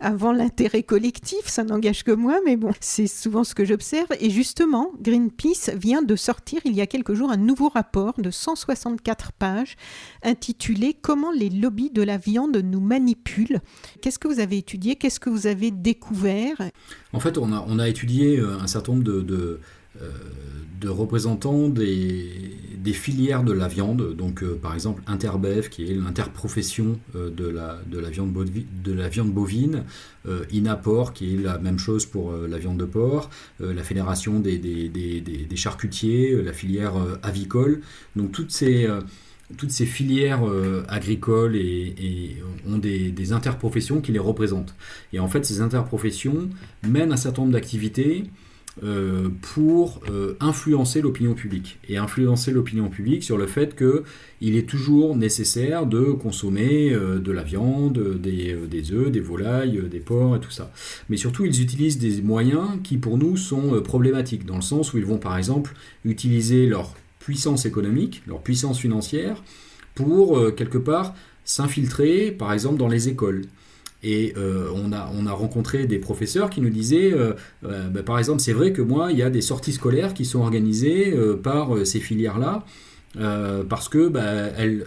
avant l'intérêt collectif. Ça n'engage que moi, mais bon, c'est souvent ce que j'observe. Et justement, Greenpeace vient de sortir il y a quelques jours un nouveau rapport de 164 pages intitulé Comment les lobbies de la viande nous manipulent. Qu'est-ce que vous avez étudié? Qu'est-ce que vous avez découvert? En fait, on a, on a étudié euh, un certain nombre de, de représentants des, des, filières de la viande, donc par exemple Interbev, qui est l'interprofession de, la, de, la viande de la viande bovine, Inapor, qui est la même chose pour la viande de porc, la fédération des, des, des charcutiers, la filière avicole. Donc toutes ces toutes ces filières euh, agricoles ont des, interprofessions qui les représentent. Et en fait, ces interprofessions mènent un certain nombre d'activités euh, pour euh, influencer l'opinion publique. Et influencer l'opinion publique sur le fait qu'il est toujours nécessaire de consommer de la viande, des, des œufs, des volailles, des porcs et tout ça. Mais surtout, ils utilisent des moyens qui pour nous sont problématiques, dans le sens où ils vont par exemple utiliser leur puissance économique, leur puissance financière, pour euh, quelque part s'infiltrer, par exemple, dans les écoles. Et euh, on, a, on a rencontré des professeurs qui nous disaient, euh, bah, par exemple, c'est vrai que moi, il y a des sorties scolaires qui sont organisées par ces filières-là. Euh, parce que bah, elle,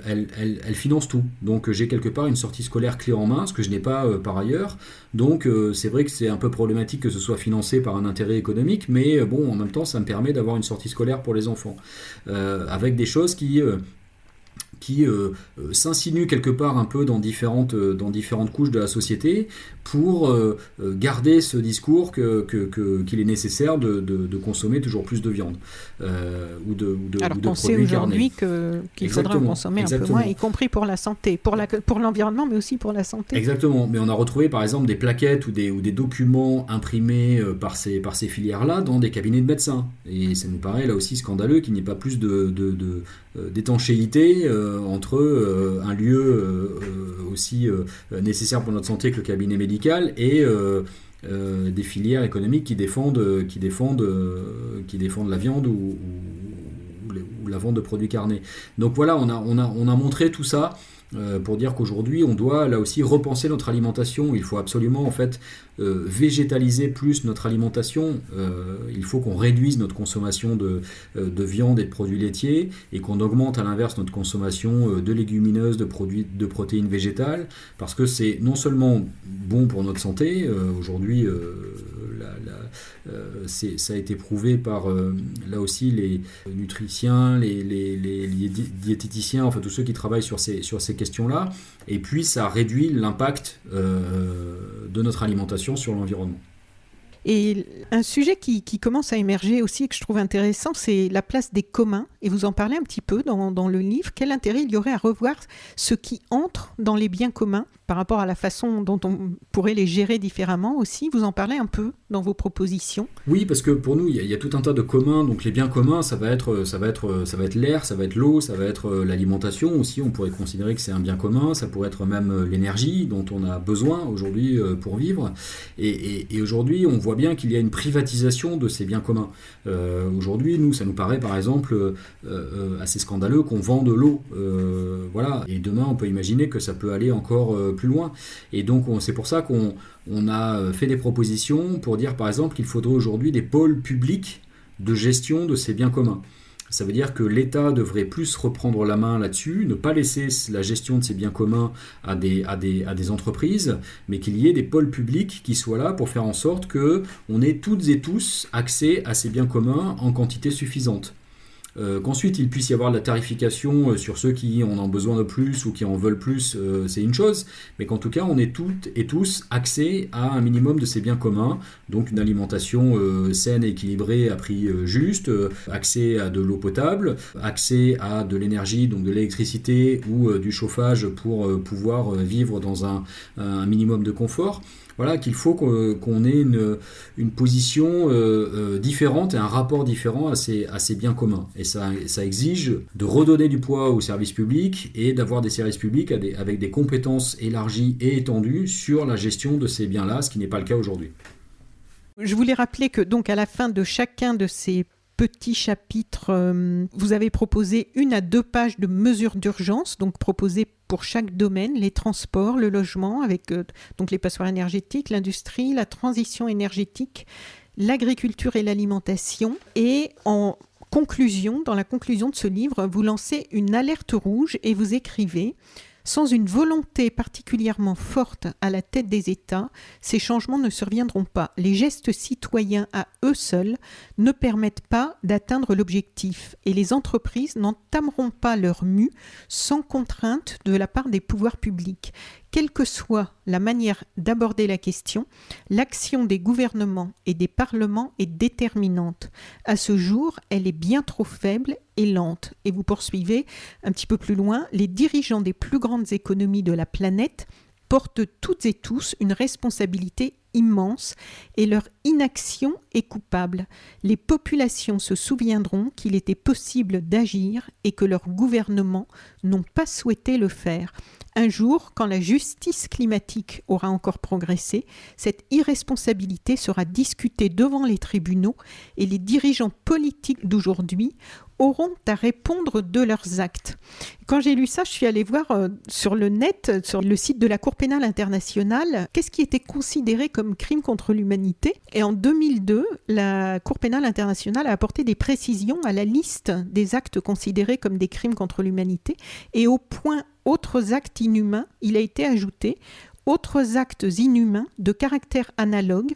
finance tout. Donc j'ai quelque part une sortie scolaire clé en main, ce que je n'ai pas euh, par ailleurs. Donc euh, c'est vrai que c'est un peu problématique que ce soit financé par un intérêt économique, mais bon, en même temps, ça me permet d'avoir une sortie scolaire pour les enfants, avec des choses qui qui euh, euh, s'insinue quelque part un peu dans différentes, euh, dans différentes couches de la société pour garder ce discours qu'il que, qu'il est nécessaire de, de, consommer toujours plus de viande ou de, ou de, Alors qu'on sait aujourd'hui qu'il faudra en consommer un peu moins, y compris pour la santé, pour l'environnement, pour mais aussi pour la santé. Exactement, mais on a retrouvé par exemple des plaquettes ou des, ou des documents imprimés par ces, par ces filières-là dans des cabinets de médecins. Et ça nous paraît là aussi scandaleux qu'il n'y ait pas plus de, d'étanchéité euh, entre euh, un lieu euh, aussi nécessaire pour notre santé que le cabinet médical et des filières économiques qui défendent, qui défendent, qui défendent la viande ou, la vente de produits carnés. Donc voilà, on a montré tout ça. Pour dire qu'aujourd'hui on doit là aussi repenser notre alimentation. Il faut absolument en fait euh, végétaliser plus notre alimentation. Euh, il faut qu'on réduise notre consommation de, euh, de, viande et de produits laitiers et qu'on augmente à l'inverse notre consommation de légumineuses, de produits de protéines végétales, parce que c'est non seulement bon pour notre santé, aujourd'hui ça a été prouvé par là aussi les nutriciens, les, les, les, diététiciens, enfin tous ceux qui travaillent sur ces, sur ces questions-là, et puis ça réduit l'impact de notre alimentation sur l'environnement. Et un sujet qui, commence à émerger aussi et que je trouve intéressant, c'est la place des communs. Et vous en parlez un petit peu dans, le livre. Quel intérêt il y aurait à revoir ce qui entre dans les biens communs par rapport à la façon dont on pourrait les gérer différemment aussi? Vous en parlez un peu dans vos propositions? Oui, parce que pour nous, il y, a, tout un tas de communs. Donc les biens communs, ça va être, ça va être, ça va être l'air, ça va être l'eau, ça va être euh, l'alimentation aussi. On pourrait considérer que c'est un bien commun. Ça pourrait être même euh, l'énergie dont on a besoin aujourd'hui euh, pour vivre. Et, aujourd'hui, on voit bien qu'il y a une privatisation de ces biens communs. aujourd'hui, nous, ça nous paraît par exemple assez scandaleux qu'on vende de l'eau. voilà. Et demain, on peut imaginer que ça peut aller encore plus loin. Et donc c'est pour ça qu'on a euh, fait des propositions pour dire par exemple qu'il faudrait aujourd'hui des pôles publics de gestion de ces biens communs. Ça veut dire que l'État devrait plus reprendre la main là-dessus, ne pas laisser la gestion de ces biens communs à des, entreprises, mais qu'il y ait des pôles publics qui soient là pour faire en sorte que on ait toutes et tous accès à ces biens communs en quantité suffisante. Euh, qu'ensuite il puisse y avoir de la tarification euh, sur ceux qui en ont besoin de plus ou qui en veulent plus, euh, c'est une chose, mais qu'en tout cas on ait toutes et tous accès à un minimum de ces biens communs, donc une alimentation saine et équilibrée à prix juste, accès à de l'eau potable, accès à de l'énergie, donc de l'électricité ou du chauffage pour pouvoir vivre dans un minimum de confort voilà, qu'il faut qu'on ait une, position euh, euh, différente et un rapport différent à ces, biens communs. Et ça, exige de redonner du poids aux services publics et d'avoir des services publics avec des compétences élargies et étendues sur la gestion de ces biens-là, ce qui n'est pas le cas aujourd'hui. Je voulais rappeler que donc à la fin de chacun de ces petits chapitres, euh, vous avez proposé une à deux pages de mesures d'urgence, donc proposées pour chaque domaine, les transports, le logement, avec euh, donc les passoires énergétiques, l'industrie, la transition énergétique, l'agriculture et l'alimentation. Et en conclusion, dans la conclusion de ce livre, vous lancez une alerte rouge et vous écrivez Sans une volonté particulièrement forte à la tête des États, ces changements ne surviendront pas. Les gestes citoyens à eux seuls ne permettent pas d'atteindre l'objectif et les entreprises n'entameront pas leur mue sans contrainte de la part des pouvoirs publics. Quelle que soit la manière d'aborder la question, l'action des gouvernements et des parlements est déterminante. À ce jour, elle est bien trop faible et lente. Et vous poursuivez un petit peu plus loin, les dirigeants des plus grandes économies de la planète portent toutes et tous une responsabilité immense et leur inaction est coupable. Les populations se souviendront qu'il était possible d'agir et que leurs gouvernements n'ont pas souhaité le faire. Un jour, quand la justice climatique aura encore progressé, cette irresponsabilité sera discutée devant les tribunaux et les dirigeants politiques d'aujourd'hui auront à répondre de leurs actes. Quand j'ai lu ça, je suis allée voir euh, sur le net, sur le site de la Cour pénale internationale, qu'est-ce qui était considéré comme crime contre l'humanité. Et en 2002, la Cour pénale internationale a apporté des précisions à la liste des actes considérés comme des crimes contre l'humanité. Et au point autres actes inhumains, il a été ajouté autres actes inhumains de caractère analogue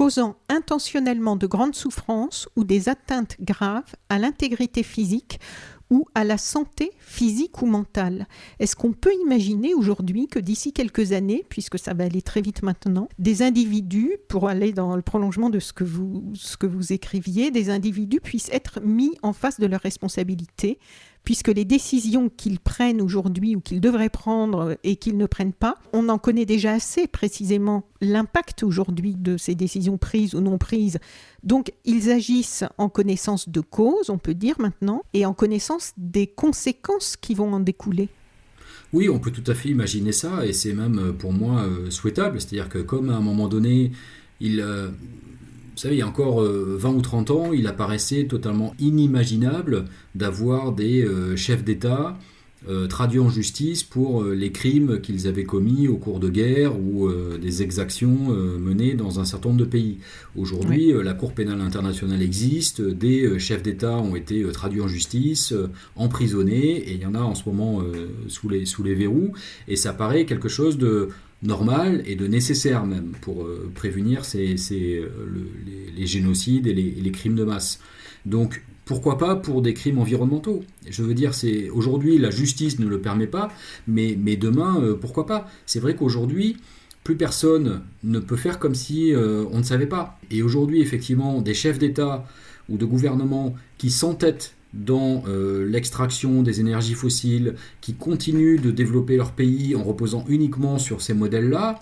causant intentionnellement de grandes souffrances ou des atteintes graves à l'intégrité physique ou à la santé physique ou mentale. Est-ce qu'on peut imaginer aujourd'hui que d'ici quelques années, puisque ça va aller très vite maintenant, des individus, pour aller dans le prolongement de ce que vous, ce que vous écriviez, des individus puissent être mis en face de leurs responsabilités puisque les décisions qu'ils prennent aujourd'hui ou qu'ils devraient prendre et qu'ils ne prennent pas, on en connaît déjà assez précisément l'impact aujourd'hui de ces décisions prises ou non prises. Donc ils agissent en connaissance de cause, on peut dire maintenant, et en connaissance des conséquences qui vont en découler. Oui, on peut tout à fait imaginer ça, et c'est même euh, pour moi euh, souhaitable. C'est-à-dire que comme à un moment donné, il, euh, vous savez, il y a encore 20 euh, ou 30 ans, il apparaissait totalement inimaginable d'avoir des euh, chefs d'État euh, traduits en justice pour les crimes qu'ils avaient commis au cours de guerre ou des exactions menées dans un certain nombre de pays. Aujourd'hui, la Cour pénale internationale existe, des chefs d'État ont été traduits en justice, emprisonnés, et il y en a en ce moment sous, les, sous les verrous, et ça paraît quelque chose de normal et de nécessaire même pour euh, prévenir ces, euh, les, génocides et les, crimes de masse. Donc pourquoi pas pour des crimes environnementaux? Je veux dire, c'est aujourd'hui la justice ne le permet pas, mais, mais demain euh, pourquoi pas? C'est vrai qu'aujourd'hui plus personne ne peut faire comme si on ne savait pas. Et aujourd'hui effectivement des chefs d'État ou de gouvernement qui s'entêtent dans euh, l'extraction des énergies fossiles, qui continuent de développer leur pays en reposant uniquement sur ces modèles-là,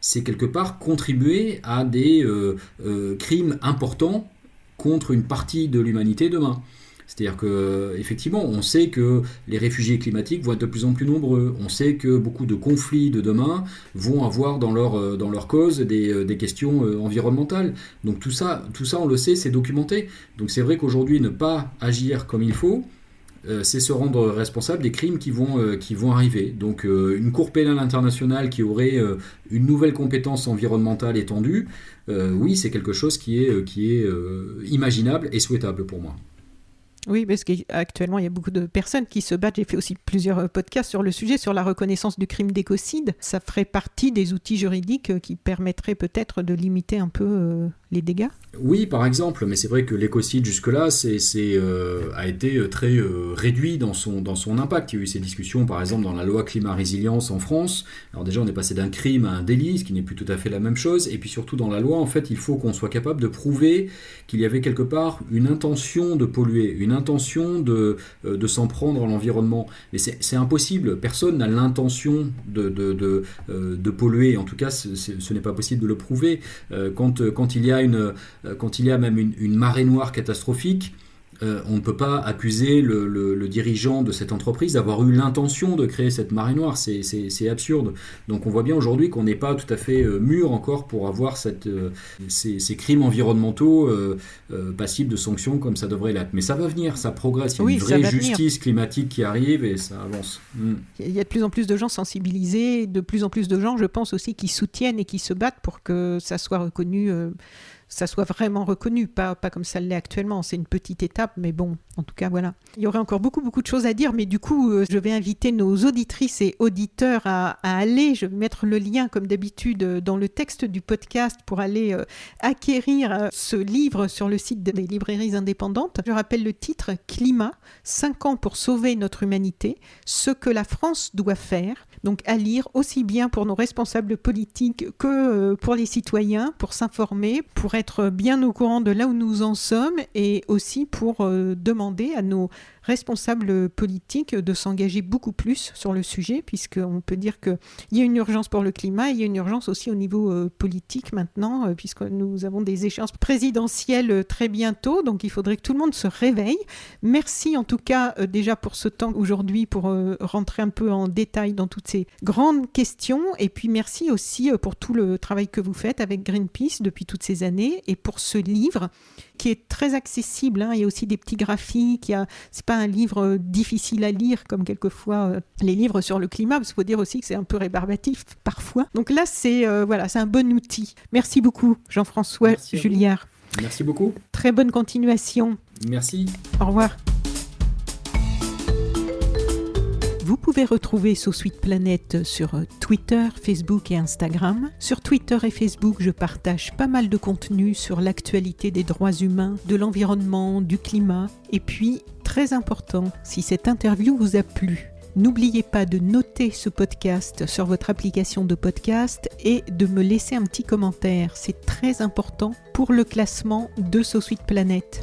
c'est quelque part contribuer à des euh, euh, crimes importants contre une partie de l'humanité demain. C'est-à-dire que effectivement, on sait que les réfugiés climatiques vont être de plus en plus nombreux. On sait que beaucoup de conflits de demain vont avoir dans leur, euh, cause des, euh, questions euh, environnementales. Donc tout ça, tout ça, on le sait, c'est documenté. Donc c'est vrai qu'aujourd'hui, ne pas agir comme il faut, c'est se rendre responsable des crimes qui vont, arriver. Donc une Cour pénale internationale qui aurait une nouvelle compétence environnementale étendue, oui, c'est quelque chose qui est imaginable et souhaitable pour moi. Oui, parce qu'actuellement, il y a beaucoup de personnes qui se battent. J'ai fait aussi plusieurs euh, podcasts sur le sujet, sur la reconnaissance du crime d'écocide. Ça ferait partie des outils juridiques euh, qui permettraient peut-être de limiter un peu euh, les dégâts Oui, par exemple, mais c'est vrai que l'écocide jusque-là a été très réduit dans son, dans son impact. Il y a eu ces discussions, par exemple, dans la loi climat-résilience en France. Alors déjà, on est passé d'un crime à un délit, ce qui n'est plus tout à fait la même chose. Et puis surtout, dans la loi, en fait, il faut qu'on soit capable de prouver qu'il y avait quelque part une intention de polluer, une intention de, de s'en prendre à l'environnement. Mais c'est, impossible. Personne n'a l'intention de, de, polluer. En tout cas, ce n'est pas possible de le prouver. Une, euh, quand il y a même une marée noire catastrophique, euh, on ne peut pas accuser le, dirigeant de cette entreprise d'avoir eu l'intention de créer cette marée noire. C'est absurde. Donc on voit bien aujourd'hui qu'on n'est pas tout à fait euh, mûr encore pour avoir cette, euh, ces, crimes environnementaux passibles de sanctions comme ça devrait l'être. Mais ça va venir, ça progresse. Il y a une vraie justice climatique qui arrive et ça avance. Hmm. Il y a de plus en plus de gens sensibilisés, de plus en plus de gens, je pense aussi, qui soutiennent et qui se battent pour que ça soit reconnu ça soit vraiment reconnu, pas, pas comme ça l'est actuellement. C'est une petite étape, mais bon, en tout cas, voilà. Il y aurait encore beaucoup, beaucoup de choses à dire, mais du coup, euh, je vais inviter nos auditrices et auditeurs à, aller. Je vais mettre le lien, comme d'habitude, euh, dans le texte du podcast pour aller euh, acquérir ce livre sur le site des librairies indépendantes. Je rappelle le titre Climat, 5 ans pour sauver notre humanité, ce que la France doit faire. Donc à lire aussi bien pour nos responsables politiques que pour les citoyens, pour s'informer, pour être bien au courant de là où nous en sommes et aussi pour demander à nos responsables politiques de s'engager beaucoup plus sur le sujet, puisqu'on peut dire qu'il y a une urgence pour le climat, il y a une urgence aussi au niveau euh, politique maintenant, euh, puisque nous avons des échéances présidentielles euh, très bientôt, donc il faudrait que tout le monde se réveille. Merci en tout cas déjà pour ce temps aujourd'hui pour rentrer un peu en détail dans toutes ces grandes questions, et puis merci aussi pour tout le travail que vous faites avec Greenpeace depuis toutes ces années, et pour ce livre qui est très accessible. Hein. Il y a aussi des petits graphiques. Ce n'est pas un livre euh, difficile à lire comme quelquefois euh, les livres sur le climat. Parce qu'il faut dire aussi que c'est un peu rébarbatif parfois. Donc là, c'est euh, voilà, c'est un bon outil. Merci beaucoup, Jean-François Julliard. Merci beaucoup. Très bonne continuation. Merci. Au revoir. Vous pouvez retrouver So Sweet Planet sur Twitter, Facebook et Instagram. Sur Twitter et Facebook, je partage pas mal de contenu sur l'actualité des droits humains, de l'environnement, du climat. Et puis, très important, si cette interview vous a plu, N'oubliez pas de noter ce podcast sur votre application de podcast et de me laisser un petit commentaire. C'est très important pour le classement de So Sweet Planet.